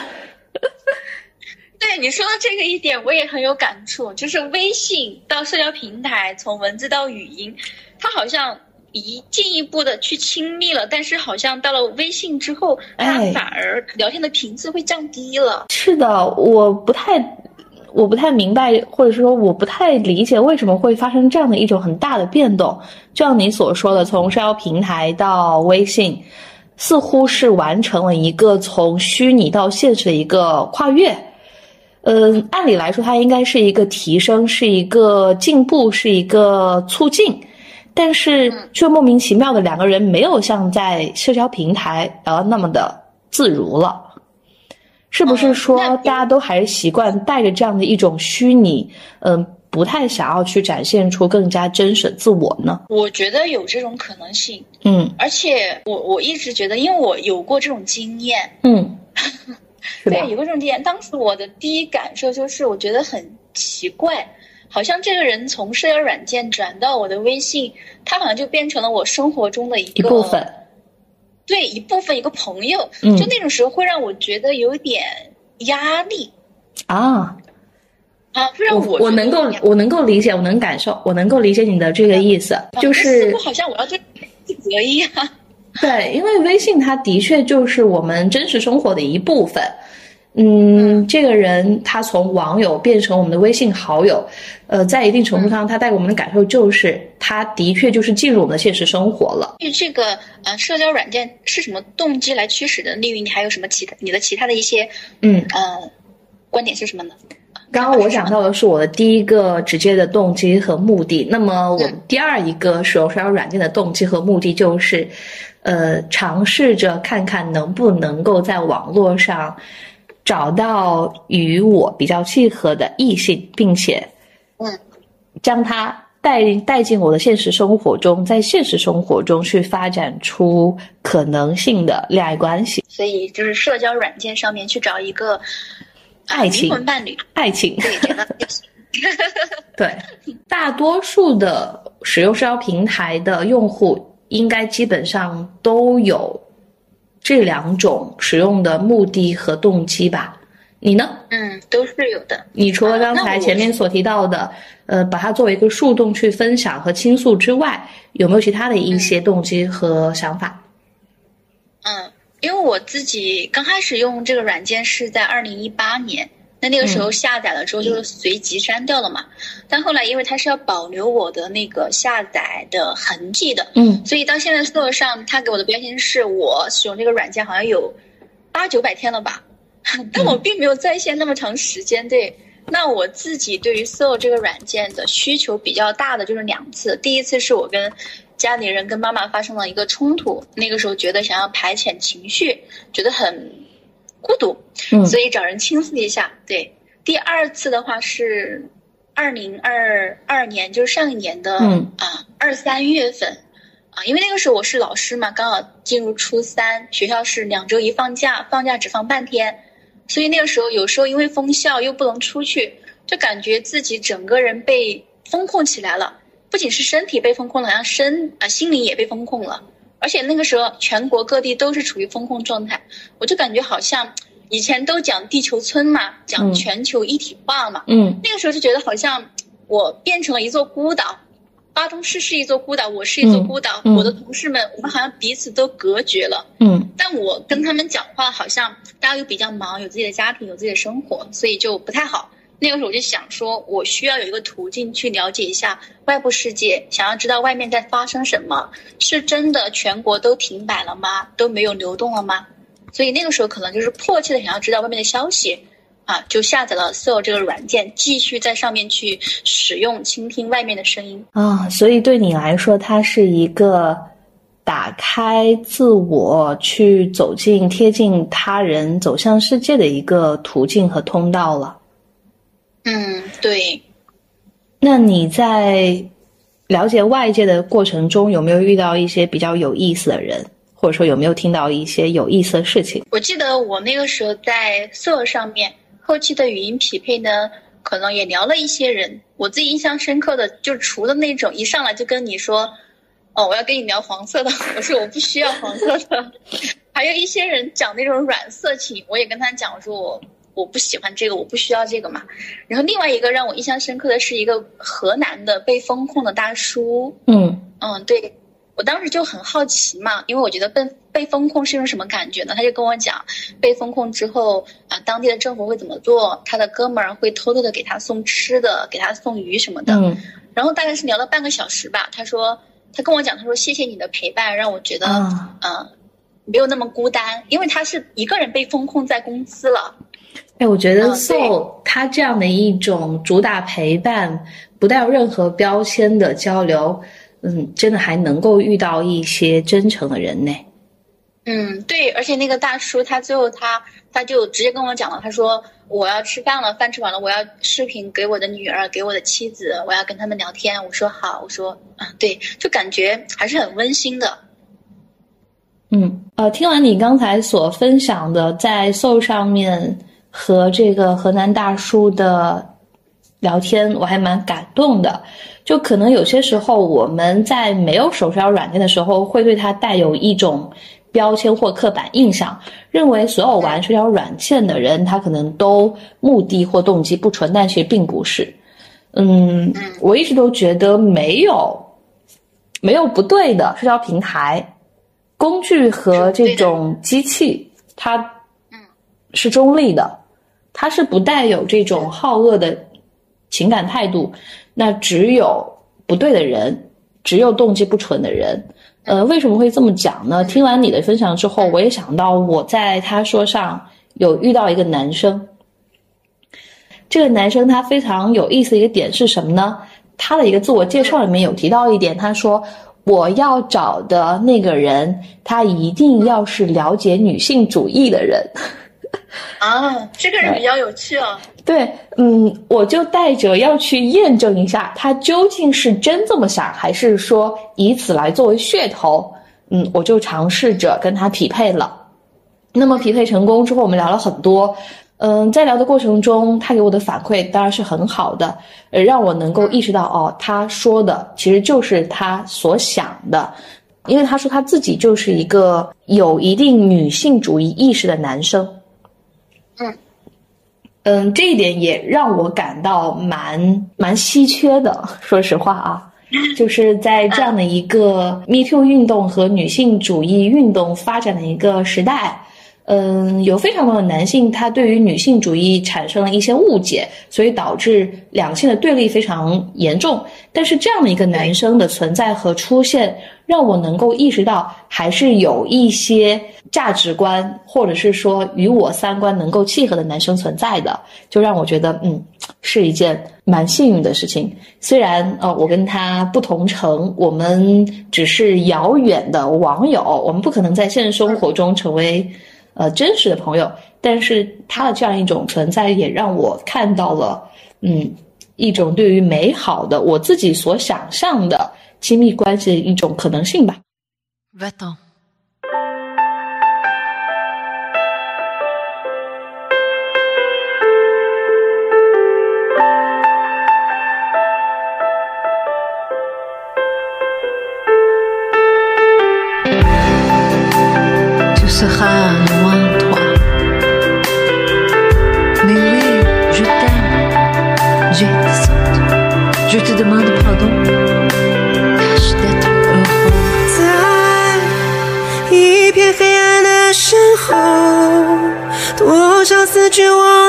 Speaker 2: <laughs>
Speaker 1: 对你说的这个一点，我也很有感触。就是微信到社交平台，从文字到语音，它好像一进一步的去亲密了，但是好像到了微信之后，它反而聊天的频次会降低了。
Speaker 2: 是的，我不太。我不太明白，或者是说我不太理解为什么会发生这样的一种很大的变动。就像你所说的，从社交平台到微信，似乎是完成了一个从虚拟到现实的一个跨越。嗯，按理来说它应该是一个提升，是一个进步，是一个促进，但是却莫名其妙的两个人没有像在社交平台呃那么的自如了。是不是说大家都还是习惯带着这样的一种虚拟，嗯，不太想要去展现出更加真实的自我呢？
Speaker 1: 我觉得有这种可能性，
Speaker 2: 嗯
Speaker 1: 而且我我一直觉得，因为我有过这种经验，
Speaker 2: 嗯，<laughs>
Speaker 1: 对，？有过这种经验。当时我的第一感受就是，我觉得很奇怪，好像这个人从社交软件转到我的微信，他好像就变成了我生活中的一个
Speaker 2: 一部分，
Speaker 1: 对一部分一个朋友，
Speaker 2: 嗯
Speaker 1: 就那种时候会让我觉得有点压力
Speaker 2: 啊，
Speaker 1: 啊，会让
Speaker 2: 我
Speaker 1: 觉得
Speaker 2: 能够我能够理解，我能感受，我能够理解你的这个意思，就是
Speaker 1: 乎好像我要对负责一样。<laughs>
Speaker 2: 对，因为微信它的确就是我们真实生活的一部分。嗯，这个人他从网友变成我们的微信好友，呃，在一定程度上，他带给我们的感受就是，他的确就是进入我们的现实生活了。
Speaker 1: 对这个呃社交软件是什么动机来驱使的？丽云，你还有什么其他你的其他的一些
Speaker 2: 嗯，
Speaker 1: 呃观点是什么呢？
Speaker 2: 刚刚我讲到的是我的第一个直接的动机和目的，那么我第二一个使用社交软件的动机和目的就是，呃，尝试着看看能不能够在网络上找到与我比较契合的异性，并且，
Speaker 1: 嗯，
Speaker 2: 将他带带进我的现实生活中，在现实生活中去发展出可能性的恋爱关系、
Speaker 1: 所以就是社交软件上面去找一个、呃
Speaker 2: 爱情
Speaker 1: 伴侣，
Speaker 2: 爱情。
Speaker 1: 对，觉得。<laughs>
Speaker 2: 对，大多数的使用社交平台的用户，应该基本上都有这两种使用的目的和动机吧？你呢？
Speaker 1: 嗯都是有的。
Speaker 2: 你除了刚才前面所提到的，呃，把它作为一个树洞去分享和倾诉之外，有没有其他的一些动机和想法？
Speaker 1: 嗯，因为我自己刚开始用这个软件是在二零一八年，那那个时候下载了之后就是随即删掉了嘛。但后来因为它是要保留我的那个下载的痕迹的，
Speaker 2: 嗯。
Speaker 1: 所以到现在搜索上，它给我的标签是我使用这个软件好像有八九百天了吧，但我并没有在线那么长时间。对，那我自己对于 Soul 这个软件的需求比较大的就是两次，第一次是我跟家里人跟妈妈发生了一个冲突，那个时候觉得想要排遣情绪，觉得很孤独，
Speaker 2: 嗯。
Speaker 1: 所以找人倾诉一下。对，第二次的话是二零二二年，就是上一年的
Speaker 2: 嗯。
Speaker 1: 啊二三月份。啊，因为那个时候我是老师嘛，刚好进入初三，学校是两周一放假，放假只放半天，所以那个时候有时候因为封校又不能出去，就感觉自己整个人被封控起来了，不仅是身体被封控了，好像身啊、心灵也被封控了。而且那个时候全国各地都是处于封控状态，我就感觉好像以前都讲地球村嘛，讲
Speaker 2: 嗯
Speaker 1: 全球一体化嘛，
Speaker 2: 嗯
Speaker 1: 那个时候就觉得好像我变成了一座孤岛，巴中市是一座孤岛，我是一座
Speaker 2: 嗯
Speaker 1: 孤岛，
Speaker 2: 嗯
Speaker 1: 我的同事们我们好像彼此都隔绝了。
Speaker 2: 嗯
Speaker 1: 但我跟他们讲话，好像大家又比较忙，有自己的家庭，有自己的生活，所以就不太好。那个时候我就想说，我需要有一个途径去了解一下外部世界，想要知道外面在发生什么，是真的全国都停摆了吗？都没有流动了吗？所以那个时候可能就是迫切的想要知道外面的消息，啊，就下载了 Soul 这个软件，继续在上面去使用，倾听外面的声音。
Speaker 2: 啊，所以对你来说，它是一个打开自我、去走进、贴近他人、走向世界的一个途径和通道了。
Speaker 1: 嗯，对。
Speaker 2: 那你在了解外界的过程中，有没有遇到一些比较有意思的人，或者说有没有听到一些有意思的事情？
Speaker 1: 我记得我那个时候在 Soul 上面后期的语音匹配呢，可能也聊了一些人。我自己印象深刻的，就除了那种一上来就跟你说，哦，我要跟你聊黄色的，<laughs> 我说我不需要黄色的。还有一些人讲那种软色情，我也跟他讲，我说我我不喜欢这个，我不需要这个嘛。然后另外一个让我印象深刻的是一个河南的被封控的大叔，
Speaker 2: 嗯
Speaker 1: 嗯，对，我当时就很好奇嘛，因为我觉得被被封控是一种什么感觉呢？他就跟我讲，被封控之后啊，当地的政府会怎么做？他的哥们儿会偷偷的给他送吃的，给他送鱼什么的。
Speaker 2: 嗯
Speaker 1: 然后大概是聊了半个小时吧，他说，他跟我讲，他说谢谢你的陪伴，让我觉得，
Speaker 2: 啊
Speaker 1: 嗯、没有那么孤单，因为他是一个人被封控在公司了。
Speaker 2: 哎，我觉得
Speaker 1: 嗯
Speaker 2: Soul 他这样的一种主打陪伴，不带有任何标签的交流，嗯，真的还能够遇到一些真诚的人呢。
Speaker 1: 嗯，对，而且那个大叔他最后他他就直接跟我讲了，他说我要吃饭了，饭吃完了，我要视频给我的女儿，给我的妻子，我要跟他们聊天。我说好，我说啊，对，就感觉还是很温馨的。
Speaker 2: 嗯，呃，听完你刚才所分享的在 Soul 上面和这个河南大叔的聊天，我还蛮感动的。就可能有些时候我们在没有手社交软件的时候，会对它带有一种标签或刻板印象，认为所有玩社交软件的人，他可能都目的或动机不纯，但其实并不是。嗯，我一直都觉得没有没有不对的社交平台。工具和这种机器，它是中立的，他是不带有这种好恶的情感态度。那只有不对的人，只有动机不纯的人。呃，为什么会这么讲呢？听完你的分享之后，我也想到我在他说上有遇到一个男生，这个男生他非常有意思的一个点是什么呢？他的一个自我介绍里面有提到一点，他说。我要找的那个人，他一定要是了解女性主义的人。
Speaker 1: 啊，这个人比较有趣哦。
Speaker 2: 对，嗯，我就带着要去验证一下，他究竟是真这么想，还是说以此来作为噱头。嗯，我就尝试着跟他匹配了。那么匹配成功之后，我们聊了很多。嗯，在聊的过程中，他给我的反馈当然是很好的，呃，让我能够意识到，哦，他说的其实就是他所想的，因为他说他自己就是一个有一定女性主义意识的男生。
Speaker 1: 嗯，
Speaker 2: 嗯，这一点也让我感到蛮蛮稀缺的，说实话啊，就是在这样的一个 Me Too 运动和女性主义运动发展的一个时代。嗯，有非常多的男性，他对于女性主义产生了一些误解，所以导致两性的对立非常严重。但是这样的一个男生的存在和出现，让我能够意识到，还是有一些价值观或者是说与我三观能够契合的男生存在的，就让我觉得，嗯，是一件蛮幸运的事情。虽然呃，我跟他不同城，我们只是遥远的网友，我们不可能在现实生活中成为。呃，真实的朋友，但是他的这样一种存在，也让我看到了，嗯，一种对于美好的我自己所想象的亲密关系的一种可能性吧。
Speaker 4: Va-t'en. Tu seras Je te demande pardon. Tâche d'être heureux.
Speaker 3: 在一片黑暗的身后，多少次绝望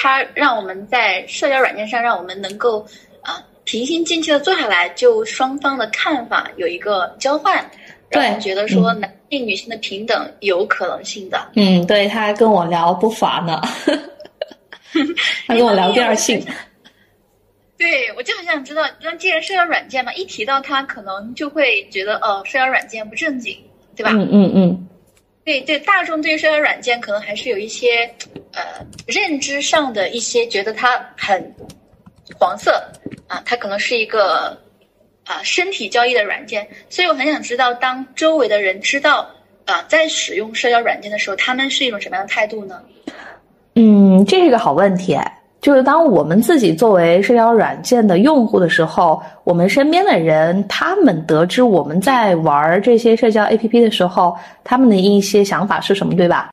Speaker 1: 他让我们在社交软件上，让我们能够啊、平心静气的坐下来，就双方的看法有一个交换，让我们
Speaker 2: 对
Speaker 1: 觉得说男性女性的平等有可能性的。
Speaker 2: 嗯，对他还跟我聊不乏呢，<laughs> 他跟我聊第二性。
Speaker 1: 对，我就很想知道，那既然社交软件嘛，一提到它，可能就会觉得哦，社交软件不正经，对吧？
Speaker 2: 嗯嗯嗯，
Speaker 1: 对对，大众对于社交软件可能还是有一些呃认知上的一些觉得它很黄色啊，它可能是一个啊身体交易的软件，所以我很想知道，当周围的人知道啊、在使用社交软件的时候，他们是一种什么样的态度呢？
Speaker 2: 嗯，这是个好问题。就是当我们自己作为社交软件的用户的时候，我们身边的人，他们得知我们在玩这些社交 APP 的时候，他们的一些想法是什么，对吧？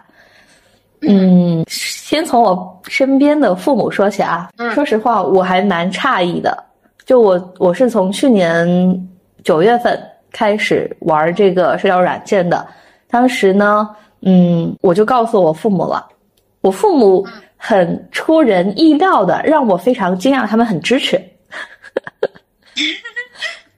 Speaker 2: 嗯，先从我身边的父母说起啊。
Speaker 1: 嗯
Speaker 2: 说实话，我还蛮诧异的。就我，我是从去年九月份开始玩这个社交软件的。当时呢，嗯，我就告诉我父母了。我父母很出人意料的，让我非常惊讶，他们很支持。<laughs>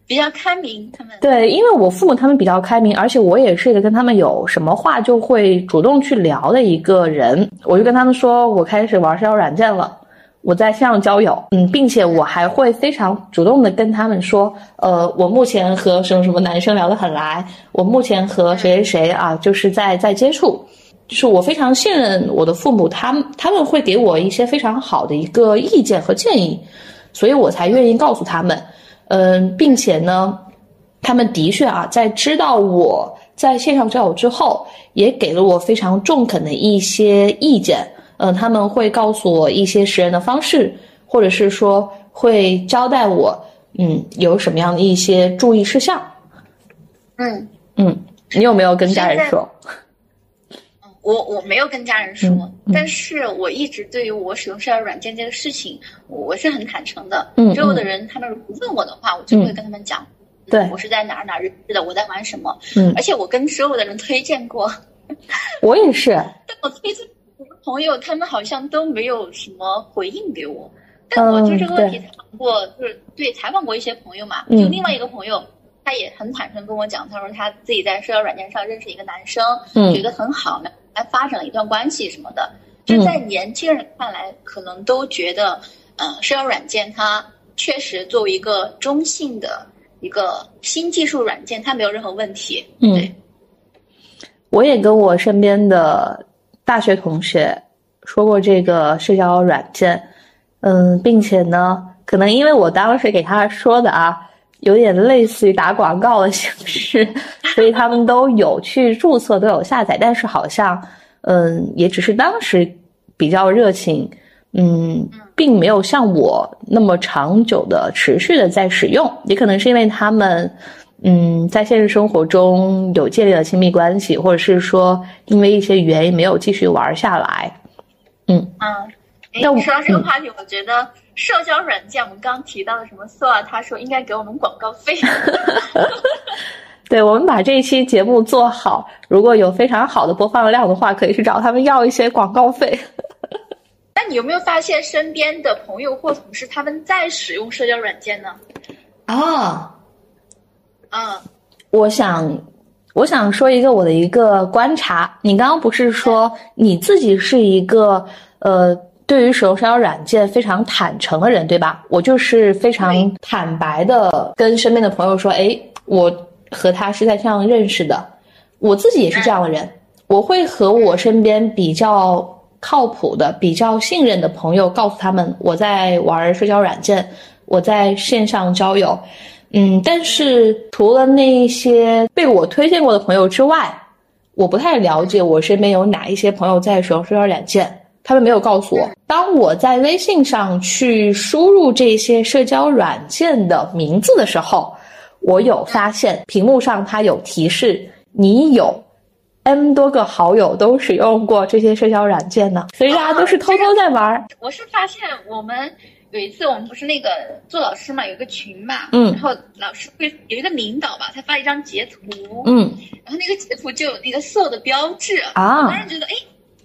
Speaker 1: 比较开明，他们
Speaker 2: 对，因为我父母他们比较开明，而且我也是一个跟他们有什么话就会主动去聊的一个人。我就跟他们说，我开始玩社交软件了，我在线上交友，嗯，并且我还会非常主动的跟他们说，呃，我目前和什么什么男生聊得很来，我目前和谁谁谁啊，就是在在接触。就是我非常信任我的父母，他们他们会给我一些非常好的一个意见和建议，所以我才愿意告诉他们。嗯，并且呢，他们的确啊，在知道我在线上交友之后，也给了我非常中肯的一些意见。嗯，他们会告诉我一些识人的方式，或者是说会交代我，嗯，有什么样的一些注意事项。
Speaker 1: 嗯，
Speaker 2: 嗯，你有没有跟家人说？
Speaker 1: 我我没有跟家人说，
Speaker 2: 嗯嗯。
Speaker 1: 但是我一直对于我使用社交软件这个事情，我是很坦诚的。
Speaker 2: 嗯
Speaker 1: 所有的人他们如果问我的话，我就会
Speaker 2: 嗯。
Speaker 1: 跟他们讲，
Speaker 2: 对。
Speaker 1: 我是在哪儿哪儿认识的，我在玩什么，
Speaker 2: 嗯。
Speaker 1: 而且我跟所有的人推荐过，<laughs>
Speaker 2: 我也是。<laughs>
Speaker 1: 但我推荐我的朋友，他们好像都没有什么回应给我。但我就这个问题
Speaker 2: 嗯
Speaker 1: 采访过，就是对采访过一些朋友嘛，
Speaker 2: 嗯。
Speaker 1: 就另外一个朋友，他也很坦诚跟我讲，他说他自己在社交软件上认识一个男生，
Speaker 2: 嗯。
Speaker 1: 觉得很好，来发展了一段关系什么的。就在年轻人看来，可能都觉得，呃，社交软件它确实作为一个中性的一个新技术软件，它没有任何问题。
Speaker 2: 嗯
Speaker 1: 对，
Speaker 2: 我也跟我身边的大学同学说过这个社交软件，嗯，并且呢，可能因为我当时给他说的啊，有点类似于打广告的形式，所以他们都有去注册，都有下载，但是好像，嗯，也只是当时比较热情，嗯，并没有像我那么长久的持续的在使用，也可能是因为他们。嗯，在现实生活中有建立了亲密关系，或者是说因为一些原因没有继续玩下来。
Speaker 1: 嗯，
Speaker 2: 那我
Speaker 1: 哎，说到这个话题，我觉得社交软件，我们刚刚提到的什么他说应该给我们广告费。
Speaker 2: 对，我们把这一期节目做好，如果有非常好的播放量的话，可以去找他们要一些广告费。
Speaker 1: 那你有没有发现身边的朋友或同事他们在使用社交软件呢？
Speaker 2: 啊，
Speaker 1: 嗯
Speaker 2: 我想，我想说一个我的一个观察。你刚刚不是说你自己是一个呃，对于使用社交软件非常坦诚的人，对吧？我就是非常坦白的跟身边的朋友说，哎，我和他是在这样认识的。我自己也是这样的人，我会和我身边比较靠谱的、比较信任的朋友告诉他们我在玩社交软件，我在线上交友。嗯，但是除了那些被我推荐过的朋友之外，我不太了解我身边有哪一些朋友在使用社交软件，他们没有告诉我。当我在微信上去输入这些社交软件的名字的时候，我有发现屏幕上它有提示你有 N 多个好友都使用过这些社交软件呢，所以大家都是偷偷在玩。儿。
Speaker 1: 我是发现我们有一次我们不是那个做老师嘛，有个群嘛，
Speaker 2: 嗯。
Speaker 1: 然后老师会有一个领导吧，他发一张截图，
Speaker 2: 嗯。
Speaker 1: 然后那个截图就有那个 SO 的标志，
Speaker 2: 啊。
Speaker 1: 我当时觉得哎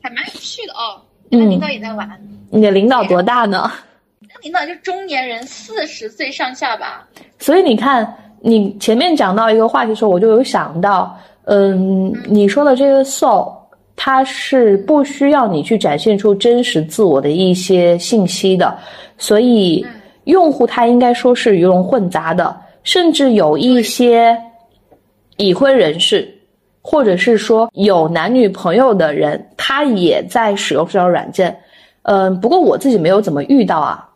Speaker 1: 还蛮有趣的哦，原来领导也在玩，
Speaker 2: 你的领导多大呢？
Speaker 1: 那领导就中年人，四十岁上下吧，
Speaker 2: 所以你看，你前面讲到一个话题的时候，我就有想到，嗯，你说的这个 soul，它是不需要你去展现出真实自我的一些信息的，所以用户他应该说是鱼龙混杂的，甚至有一些已婚人士，或者是说有男女朋友的人，他也在使用社交软件。嗯，不过我自己没有怎么遇到啊。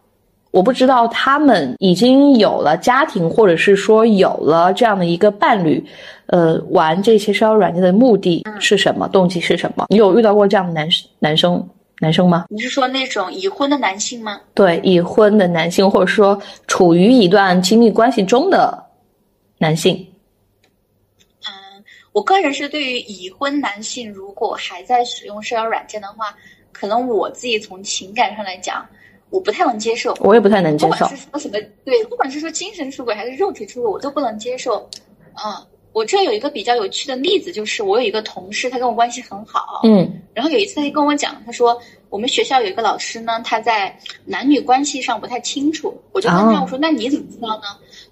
Speaker 2: 我不知道他们已经有了家庭，或者是说有了这样的一个伴侣，呃，玩这些社交软件的目的是什么，动机是什么？你有遇到过这样的男男生男生吗？
Speaker 1: 你是说那种已婚的男性吗？
Speaker 2: 对，已婚的男性，或者说处于一段亲密关系中的男性。
Speaker 1: 嗯，我个人是对于已婚男性，如果还在使用社交软件的话，可能我自己从情感上来讲，我不太能接受。
Speaker 2: 我也不太能接受
Speaker 1: 不管是。说什么，对，不管是说精神出轨还是肉体出轨，我都不能接受。嗯，我这有一个比较有趣的例子，就是我有一个同事，他跟我关系很好，
Speaker 2: 嗯
Speaker 1: 然后有一次他就跟我讲，他说我们学校有一个老师呢，他在男女关系上不太清楚。我就问他，
Speaker 2: 哦
Speaker 1: 我说那你怎么知道呢？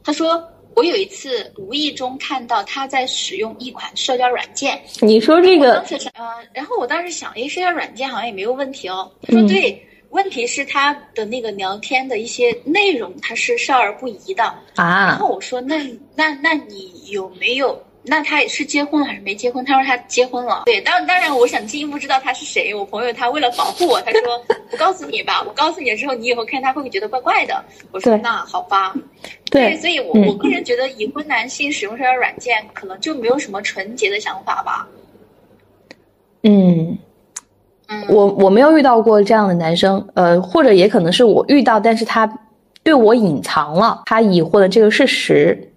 Speaker 1: 他说我有一次无意中看到他在使用一款社交软件，
Speaker 2: 你说这个
Speaker 1: 当时想，呃，然后我当时想，哎，社交软件好像也没有问题哦。他说
Speaker 2: 嗯
Speaker 1: 对，问题是他的那个聊天的一些内容，它是少儿不宜的啊。然
Speaker 2: 啊
Speaker 1: 后我说，那那那你有没有？那他也是结婚了还是没结婚？他说他结婚了。对，当当然我想进一步知道他是谁。我朋友他为了保护我，他说 <laughs> 我告诉你吧，我告诉你了之后，你以后看他会不会觉得怪怪的？我说那好吧。
Speaker 2: 对，
Speaker 1: 所以我、
Speaker 2: 嗯
Speaker 1: 我个人觉得已婚男性使用社交软件可能就没有什么纯洁的想法吧。
Speaker 2: 嗯。
Speaker 1: 嗯，
Speaker 2: 我我没有遇到过这样的男生，呃，或者也可能是我遇到，但是他对我隐藏了他已婚的这个事实。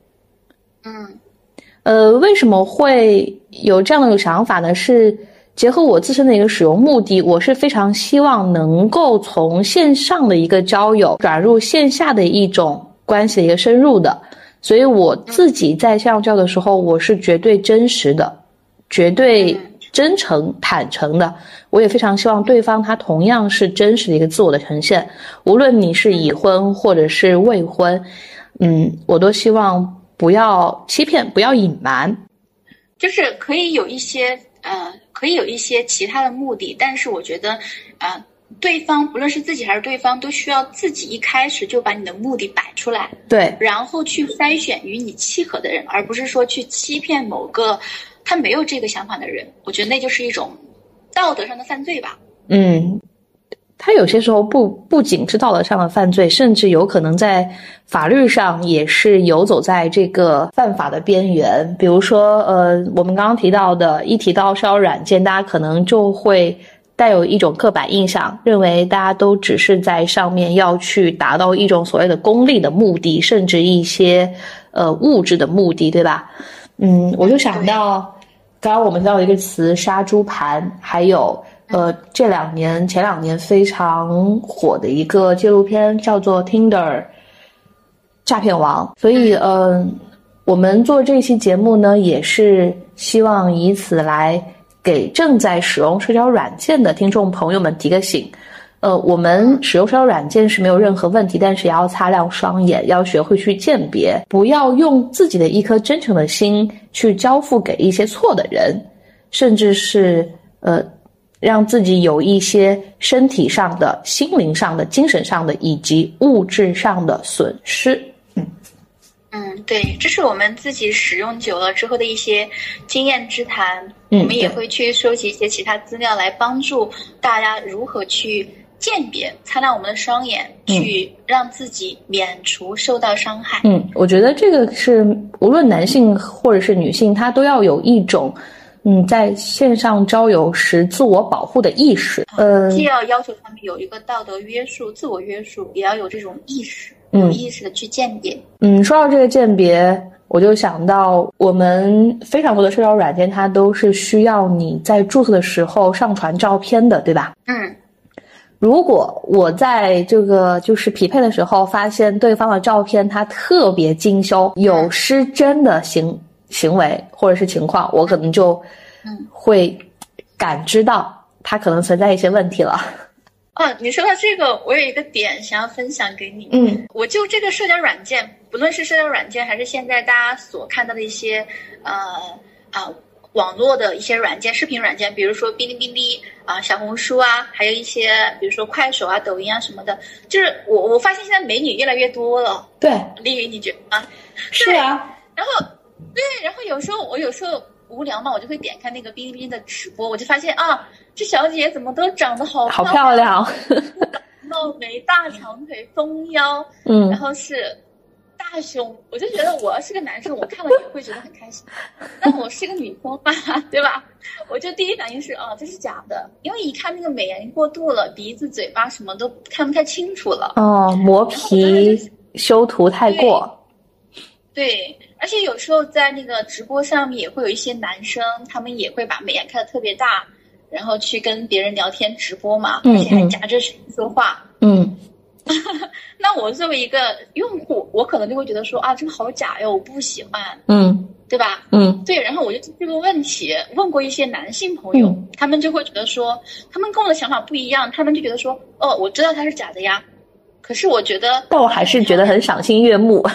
Speaker 1: 嗯
Speaker 2: 呃，为什么会有这样的一个想法呢？是结合我自身的一个使用目的，我是非常希望能够从线上的一个交友转入线下的一种关系的一个深入的，所以我自己在线上交友的时候，我是绝对真实的，绝对真诚坦诚的。我也非常希望对方他同样是真实的一个自我的呈现，无论你是已婚或者是未婚，嗯，我都希望不要欺骗，不要隐瞒。
Speaker 1: 就是可以有一些呃，可以有一些其他的目的，但是我觉得，呃，对方不论是自己还是对方，都需要自己一开始就把你的目的摆出来，
Speaker 2: 对，
Speaker 1: 然后去筛选与你契合的人，而不是说去欺骗某个他没有这个想法的人。我觉得那就是一种道德上的犯罪吧。
Speaker 2: 嗯，他有些时候不不仅是道德上的犯罪，甚至有可能在法律上也是游走在这个犯法的边缘。比如说，呃，我们刚刚提到的，一提到社交软件，大家可能就会带有一种刻板印象，认为大家都只是在上面要去达到一种所谓的功利的目的，甚至一些呃物质的目的，对吧？嗯，我就想到刚刚我们提到一个词“杀猪盘”，还有呃这两年前两年非常火的一个纪录片叫做《Tinder 诈骗王》，所以嗯、呃我们做这期节目呢，也是希望以此来给正在使用社交软件的听众朋友们提个醒。呃，我们使用社交软件是没有任何问题，但是也要擦亮双眼，要学会去鉴别，不要用自己的一颗真诚的心去交付给一些错的人，甚至是呃，让自己有一些身体上的、心灵上的、精神上的以及物质上的损失。
Speaker 1: 嗯嗯，对，这是我们自己使用久了之后的一些经验之谈。
Speaker 2: 嗯
Speaker 1: 我们也会去收集一些其他资料来帮助大家如何去鉴别，擦亮我们的双眼，
Speaker 2: 嗯
Speaker 1: 去让自己免除受到伤害。
Speaker 2: 嗯，我觉得这个是无论男性或者是女性，他都要有一种嗯在线上交友时自我保护的意识。呃，
Speaker 1: 既要要求他们有一个道德约束、自我约束，也要有这种意识，
Speaker 2: 嗯
Speaker 1: 有意识的去鉴别。
Speaker 2: 嗯，说到这个鉴别，我就想到我们非常多的社交软件，它都是需要你在注册的时候上传照片的，对吧？
Speaker 1: 嗯
Speaker 2: 如果我在这个就是匹配的时候发现对方的照片它特别精修，有失真的行行为或者是情况，我可能就
Speaker 1: 嗯
Speaker 2: 会感知到它可能存在一些问题了。
Speaker 1: 哦，你说到这个，我有一个点想要分享给你。
Speaker 2: 嗯
Speaker 1: 我就这个社交软件，不论是社交软件，还是现在大家所看到的一些呃啊、网络的一些软件、视频软件，比如说哔哩哔哩啊、小红书啊，还有一些比如说快手啊、抖音啊什么的，就是我我发现现在美女越来越多了。
Speaker 2: 对，
Speaker 1: 丽云，你觉得啊？
Speaker 2: 是啊，
Speaker 1: 然后对，然后有时候我有时候无聊嘛，我就会点开那个哔哩哔哩的直播，我就发现啊，这小姐怎么都长得好 <laughs>
Speaker 2: 好漂亮。
Speaker 1: 貌美、大长腿、丰腰，
Speaker 2: 嗯
Speaker 1: 然后是大胸，我就觉得我要是个男生，我看了也会觉得很开心。<laughs> 但我是个女生嘛，对吧？我就第一反应是啊，这是假的，因为一看那个美颜过度了，鼻子、嘴巴什么都看不太清楚了。
Speaker 2: 哦，磨皮修图太过，
Speaker 1: 对，而且有时候在那个直播上面也会有一些男生，他们也会把美颜开的特别大，然后去跟别人聊天直播嘛，
Speaker 2: 嗯
Speaker 1: 而且还
Speaker 2: 嗯。
Speaker 1: 夹着声音说话。
Speaker 2: 嗯。<laughs>
Speaker 1: 那我作为一个用户，我可能就会觉得说啊，这个好假哟，我不喜欢，
Speaker 2: 嗯。
Speaker 1: 对吧？
Speaker 2: 嗯。
Speaker 1: 对，然后我就这个问题问过一些男性朋友，
Speaker 2: 嗯。
Speaker 1: 他们就会觉得说，他们跟我的想法不一样，他们就觉得说，哦，我知道它是假的呀，可是我觉得，
Speaker 2: 但我还是觉得很赏心悦目，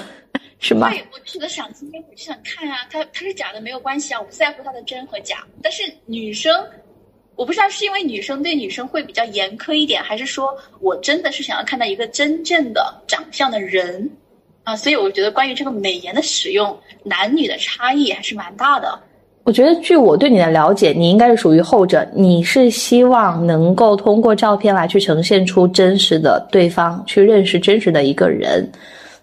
Speaker 2: 是吗？
Speaker 1: 对，我觉得想今天我，就想看啊，他他是假的没有关系啊，我不在乎他的真和假。但是女生，我不知道是因为女生对女生会比较严苛一点，还是说我真的是想要看到一个真正的长相的人啊，所以我觉得关于这个美颜的使用，男女的差异还是蛮大的。
Speaker 2: 我觉得，据我对你的了解，你应该是属于后者。你是希望能够通过照片来去呈现出真实的对方，去认识真实的一个人。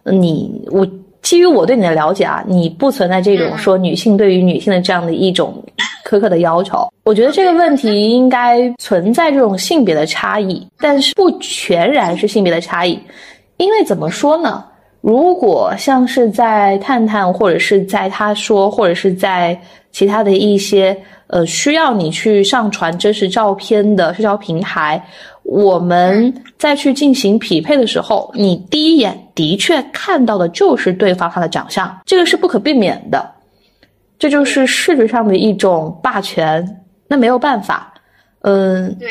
Speaker 2: 你我基于我对你的了解啊，你不存在这种
Speaker 1: 嗯
Speaker 2: 说女性对于女性的这样的一种苛刻的要求。我觉得这个问题应该存在这种性别的差异，但是不全然是性别的差异，因为怎么说呢？如果像是在探探，或者是在他说，或者是在其他的一些呃需要你去上传真实照片的社交平台，我们再去进行匹配的时候，你第一眼的确看到的就是对方他的长相，这个是不可避免的，这就是视觉上的一种霸权，那没有办法，嗯，
Speaker 1: 对，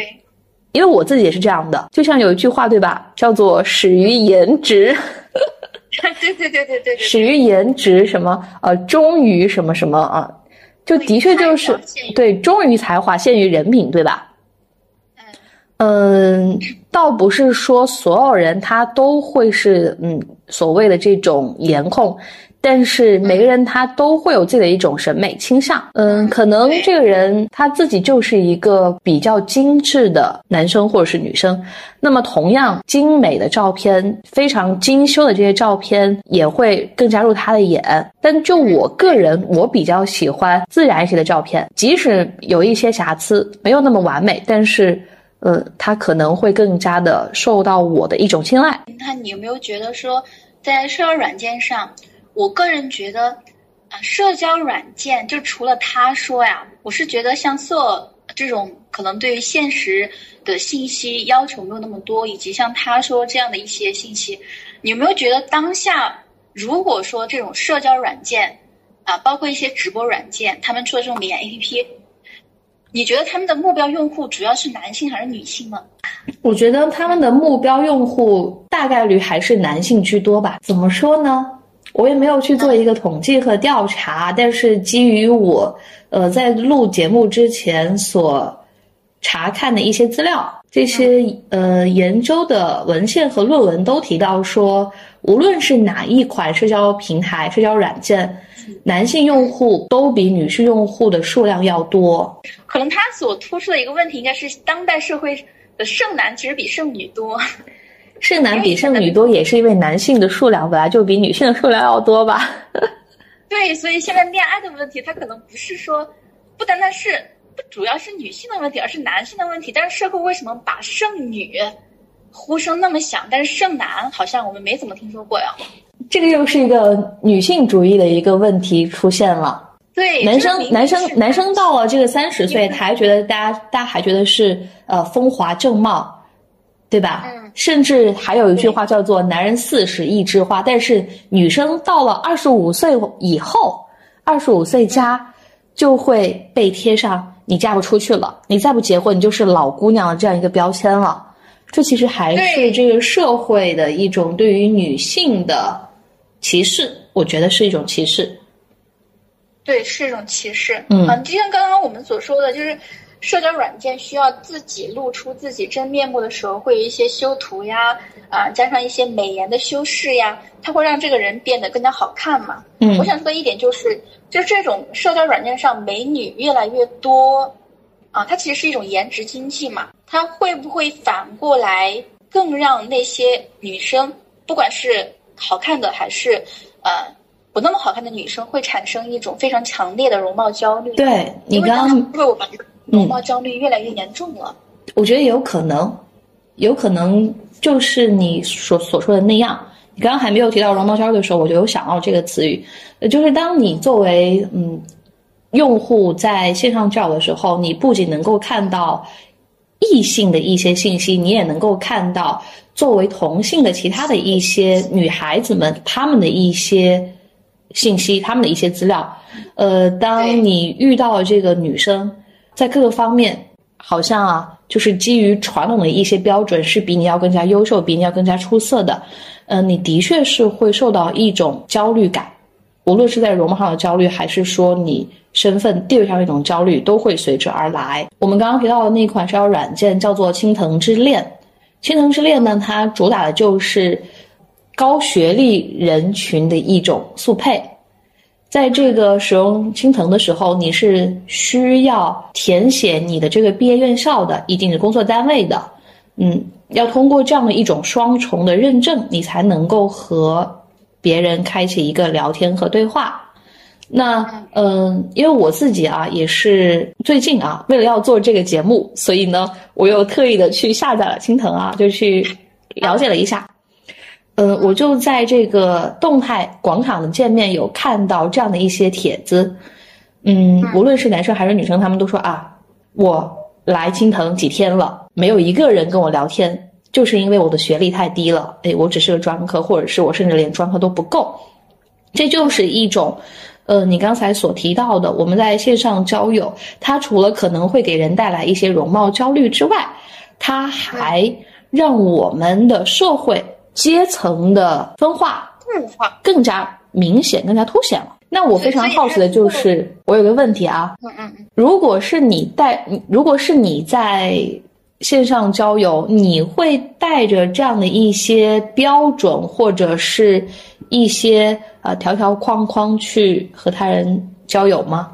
Speaker 2: 因为我自己也是这样的，就像有一句话对吧，叫做“始于颜值”。<laughs>
Speaker 1: 对对对对对对，
Speaker 2: 始于颜值，什么呃，忠于什么什么啊，就的确就是对忠于才华，陷于人品，对吧？嗯，倒不是说所有人他都会是嗯所谓的这种颜控，但是每个人他都会有自己的一种审美倾向。嗯，可能这个人他自己就是一个比较精致的男生或者是女生，那么同样精美的照片，非常精修的这些照片也会更加入他的眼。但就我个人，我比较喜欢自然一些的照片，即使有一些瑕疵，没有那么完美，但是。呃，他可能会更加的受到我的一种青睐。
Speaker 1: 那你有没有觉得说，在社交软件上，我个人觉得啊，社交软件就除了他说呀，我是觉得像色这种可能对于现实的信息要求没有那么多，以及像他说这样的一些信息，你有没有觉得当下如果说这种社交软件啊，包括一些直播软件，他们出的这种美颜 APP，你觉得他们的目标用户主要是男性还是女性呢？
Speaker 2: 我觉得他们的目标用户大概率还是男性居多吧。怎么说呢？我也没有去做一个统计和调查，但是基于我呃在录节目之前所查看的一些资料，这些呃研究的文献和论文都提到说，无论是哪一款社交平台、社交软件，男性用户都比女性用户的数量要多。
Speaker 1: 可能他所突出的一个问题，应该是当代社会的剩男其实比剩女多。
Speaker 2: 剩男比剩女多，也是因为男性的数量本来就比女性的数量要多吧？<laughs>
Speaker 1: 对，所以现在恋爱的问题，它可能不是说不单单是不主要是女性的问题，而是男性的问题。但是社会为什么把剩女呼声那么响，但是剩男好像我们没怎么听说过呀？
Speaker 2: 这个又是一个女性主义的一个问题出现了。
Speaker 1: 对，
Speaker 2: 男生男生男生到了这个三十岁，他还觉得大家大家还觉得是呃风华正茂，对吧？
Speaker 1: 嗯
Speaker 2: 甚至还有一句话叫做“男人四十一枝花”，但是女生到了二十五岁以后，二十五岁加就会被贴上你嫁不出去了，你再不结婚，你就是老姑娘的这样一个标签了。这其实还是
Speaker 1: 对
Speaker 2: 这个社会的一种对于女性的歧视，我觉得是一种歧视。
Speaker 1: 对，是一种歧视。
Speaker 2: 嗯
Speaker 1: 啊，就像刚刚我们所说的，就是社交软件需要自己露出自己真面目的时候，会有一些修图呀，啊，加上一些美颜的修饰呀，它会让这个人变得更加好看嘛。
Speaker 2: 嗯
Speaker 1: 我想说的一点就是，就这种社交软件上美女越来越多，啊，它其实是一种颜值经济嘛。它会不会反过来更让那些女生，不管是好看的还是呃不那么好看的女生，会产生一种非常强烈的容貌焦虑。，
Speaker 2: 对你刚刚
Speaker 1: 时会我感觉容貌焦虑越来越严重了。
Speaker 2: 我觉得有可能，有可能就是你所所说的那样。你刚刚还没有提到容貌焦虑的时候，我就有想到这个词语，呃就是当你作为嗯用户在线上交友的时候，你不仅能够看到异性的一些信息，你也能够看到作为同性的其他的一些女孩子们她们的一些信息，她们的一些资料。呃，当你遇到这个女生，在各个方面好像啊，就是基于传统的一些标准，是比你要更加优秀，比你要更加出色的。嗯、你的确是会受到一种焦虑感，无论是在容貌上的焦虑，还是说你身份地位上的一种焦虑，都会随之而来。我们刚刚提到的那款社交软件叫做青藤之恋，青藤之恋呢，它主打的就是高学历人群的一种速配。在这个使用青藤的时候，你是需要填写你的这个毕业院校的，以及你的工作单位的，嗯，要通过这样的一种双重的认证，你才能够和别人开启一个聊天和对话。那嗯，因为我自己啊，也是最近啊，为了要做这个节目，所以呢，我又特意的去下载了青藤啊，就去了解了一下。嗯，我就在这个动态广场的界面有看到这样的一些帖子，嗯，无论是男生还是女生，他们都说啊，我来青藤几天了，没有一个人跟我聊天，就是因为我的学历太低了，哎，我只是个专科，或者是我甚至连专科都不够，这就是一种。呃，你刚才所提到的，我们在线上交友，它除了可能会给人带来一些容貌焦虑之外，它还让我们的社会阶层的分化
Speaker 1: 固化，
Speaker 2: 更加明显、更加凸显了。那我非常好奇的就是，我有个问题啊，
Speaker 1: 嗯嗯嗯，
Speaker 2: 如果是你带，如果是你在线上交友，你会带着这样的一些标准或者是一些呃条条框框去和他人交友吗？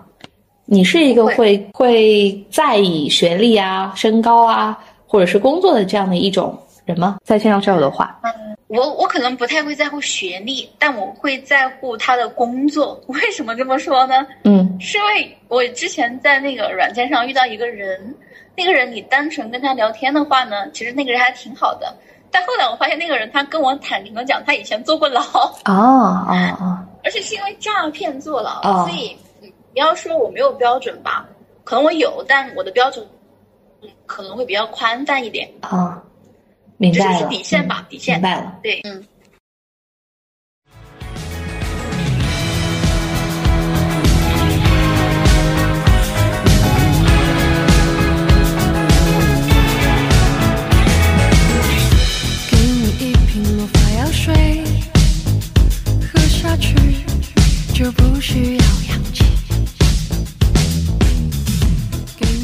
Speaker 2: 你是一个会会在意学历啊、身高啊，或者是工作的这样的一种人吗？在线上交友的话，嗯
Speaker 1: 我我可能不太会在乎学历，但我会在乎他的工作。<laughs> 为什么这么说呢？
Speaker 2: 嗯
Speaker 1: 是因为我之前在那个软件上遇到一个人，那个人你单纯跟他聊天的话呢，其实那个人还挺好的。但后来我发现那个人他跟我坦诚的讲，他以前坐过牢，
Speaker 2: 哦哦哦
Speaker 1: 而且是因为诈骗坐牢，
Speaker 2: 哦
Speaker 1: 所以嗯你要说我没有标准吧，可能我有，但我的标准嗯可能会比较宽泛一点，
Speaker 2: 啊，明
Speaker 1: 这就是
Speaker 2: 白了，
Speaker 1: 底线吧，
Speaker 2: 嗯
Speaker 1: 底线
Speaker 2: 明。白了。
Speaker 1: 对，嗯。
Speaker 5: 就不需要氧气。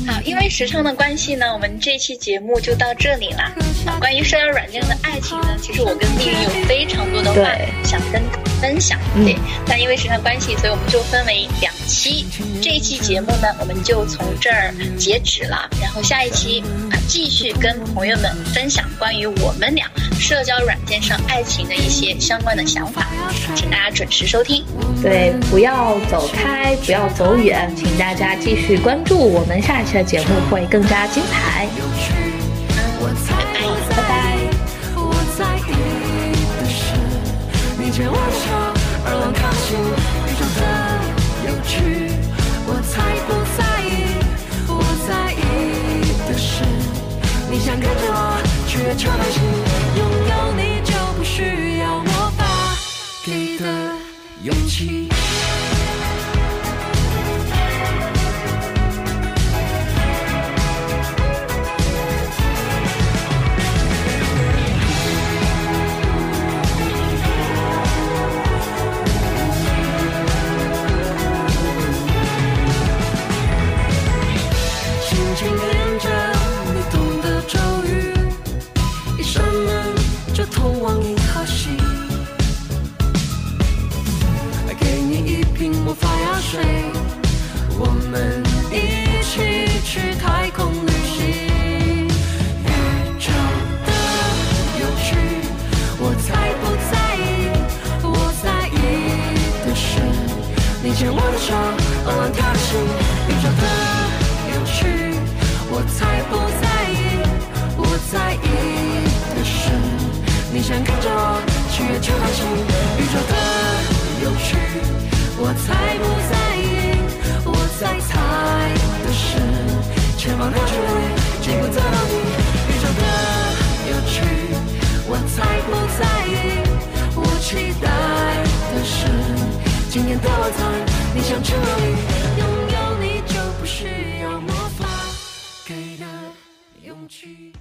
Speaker 1: 好，因为时长的关系呢，我们这期节目就到这里啦。
Speaker 5: 喝下
Speaker 1: 关于社交软件的爱情呢，其实我跟丽丽有非常多的话想跟分享。
Speaker 2: 嗯
Speaker 1: 对，但因为时间关系，所以我们就分为两期。这一期节目呢，我们就从这儿截止了。然后下一期啊，继续跟朋友们分享关于我们俩社交软件上爱情的一些相关的想法，请大家准时收听。
Speaker 2: 对，不要走开，不要走远，请大家继续关注我们下一期的节目，会更加精彩。
Speaker 5: 你牵我手，而让靠近宇宙的有趣。我才不在意，我在意的是你想跟着我去月球旅行，拥有你就不需要魔法给的勇气。在意的是，你想跟着我去月球探险，宇宙的有趣，我才不在意。我在猜的是，前方的距离见不得到你，宇宙的有趣，我才不在意。我期待的是，今天的我猜，你想去哪里？拥有你就不需要魔法给的勇气。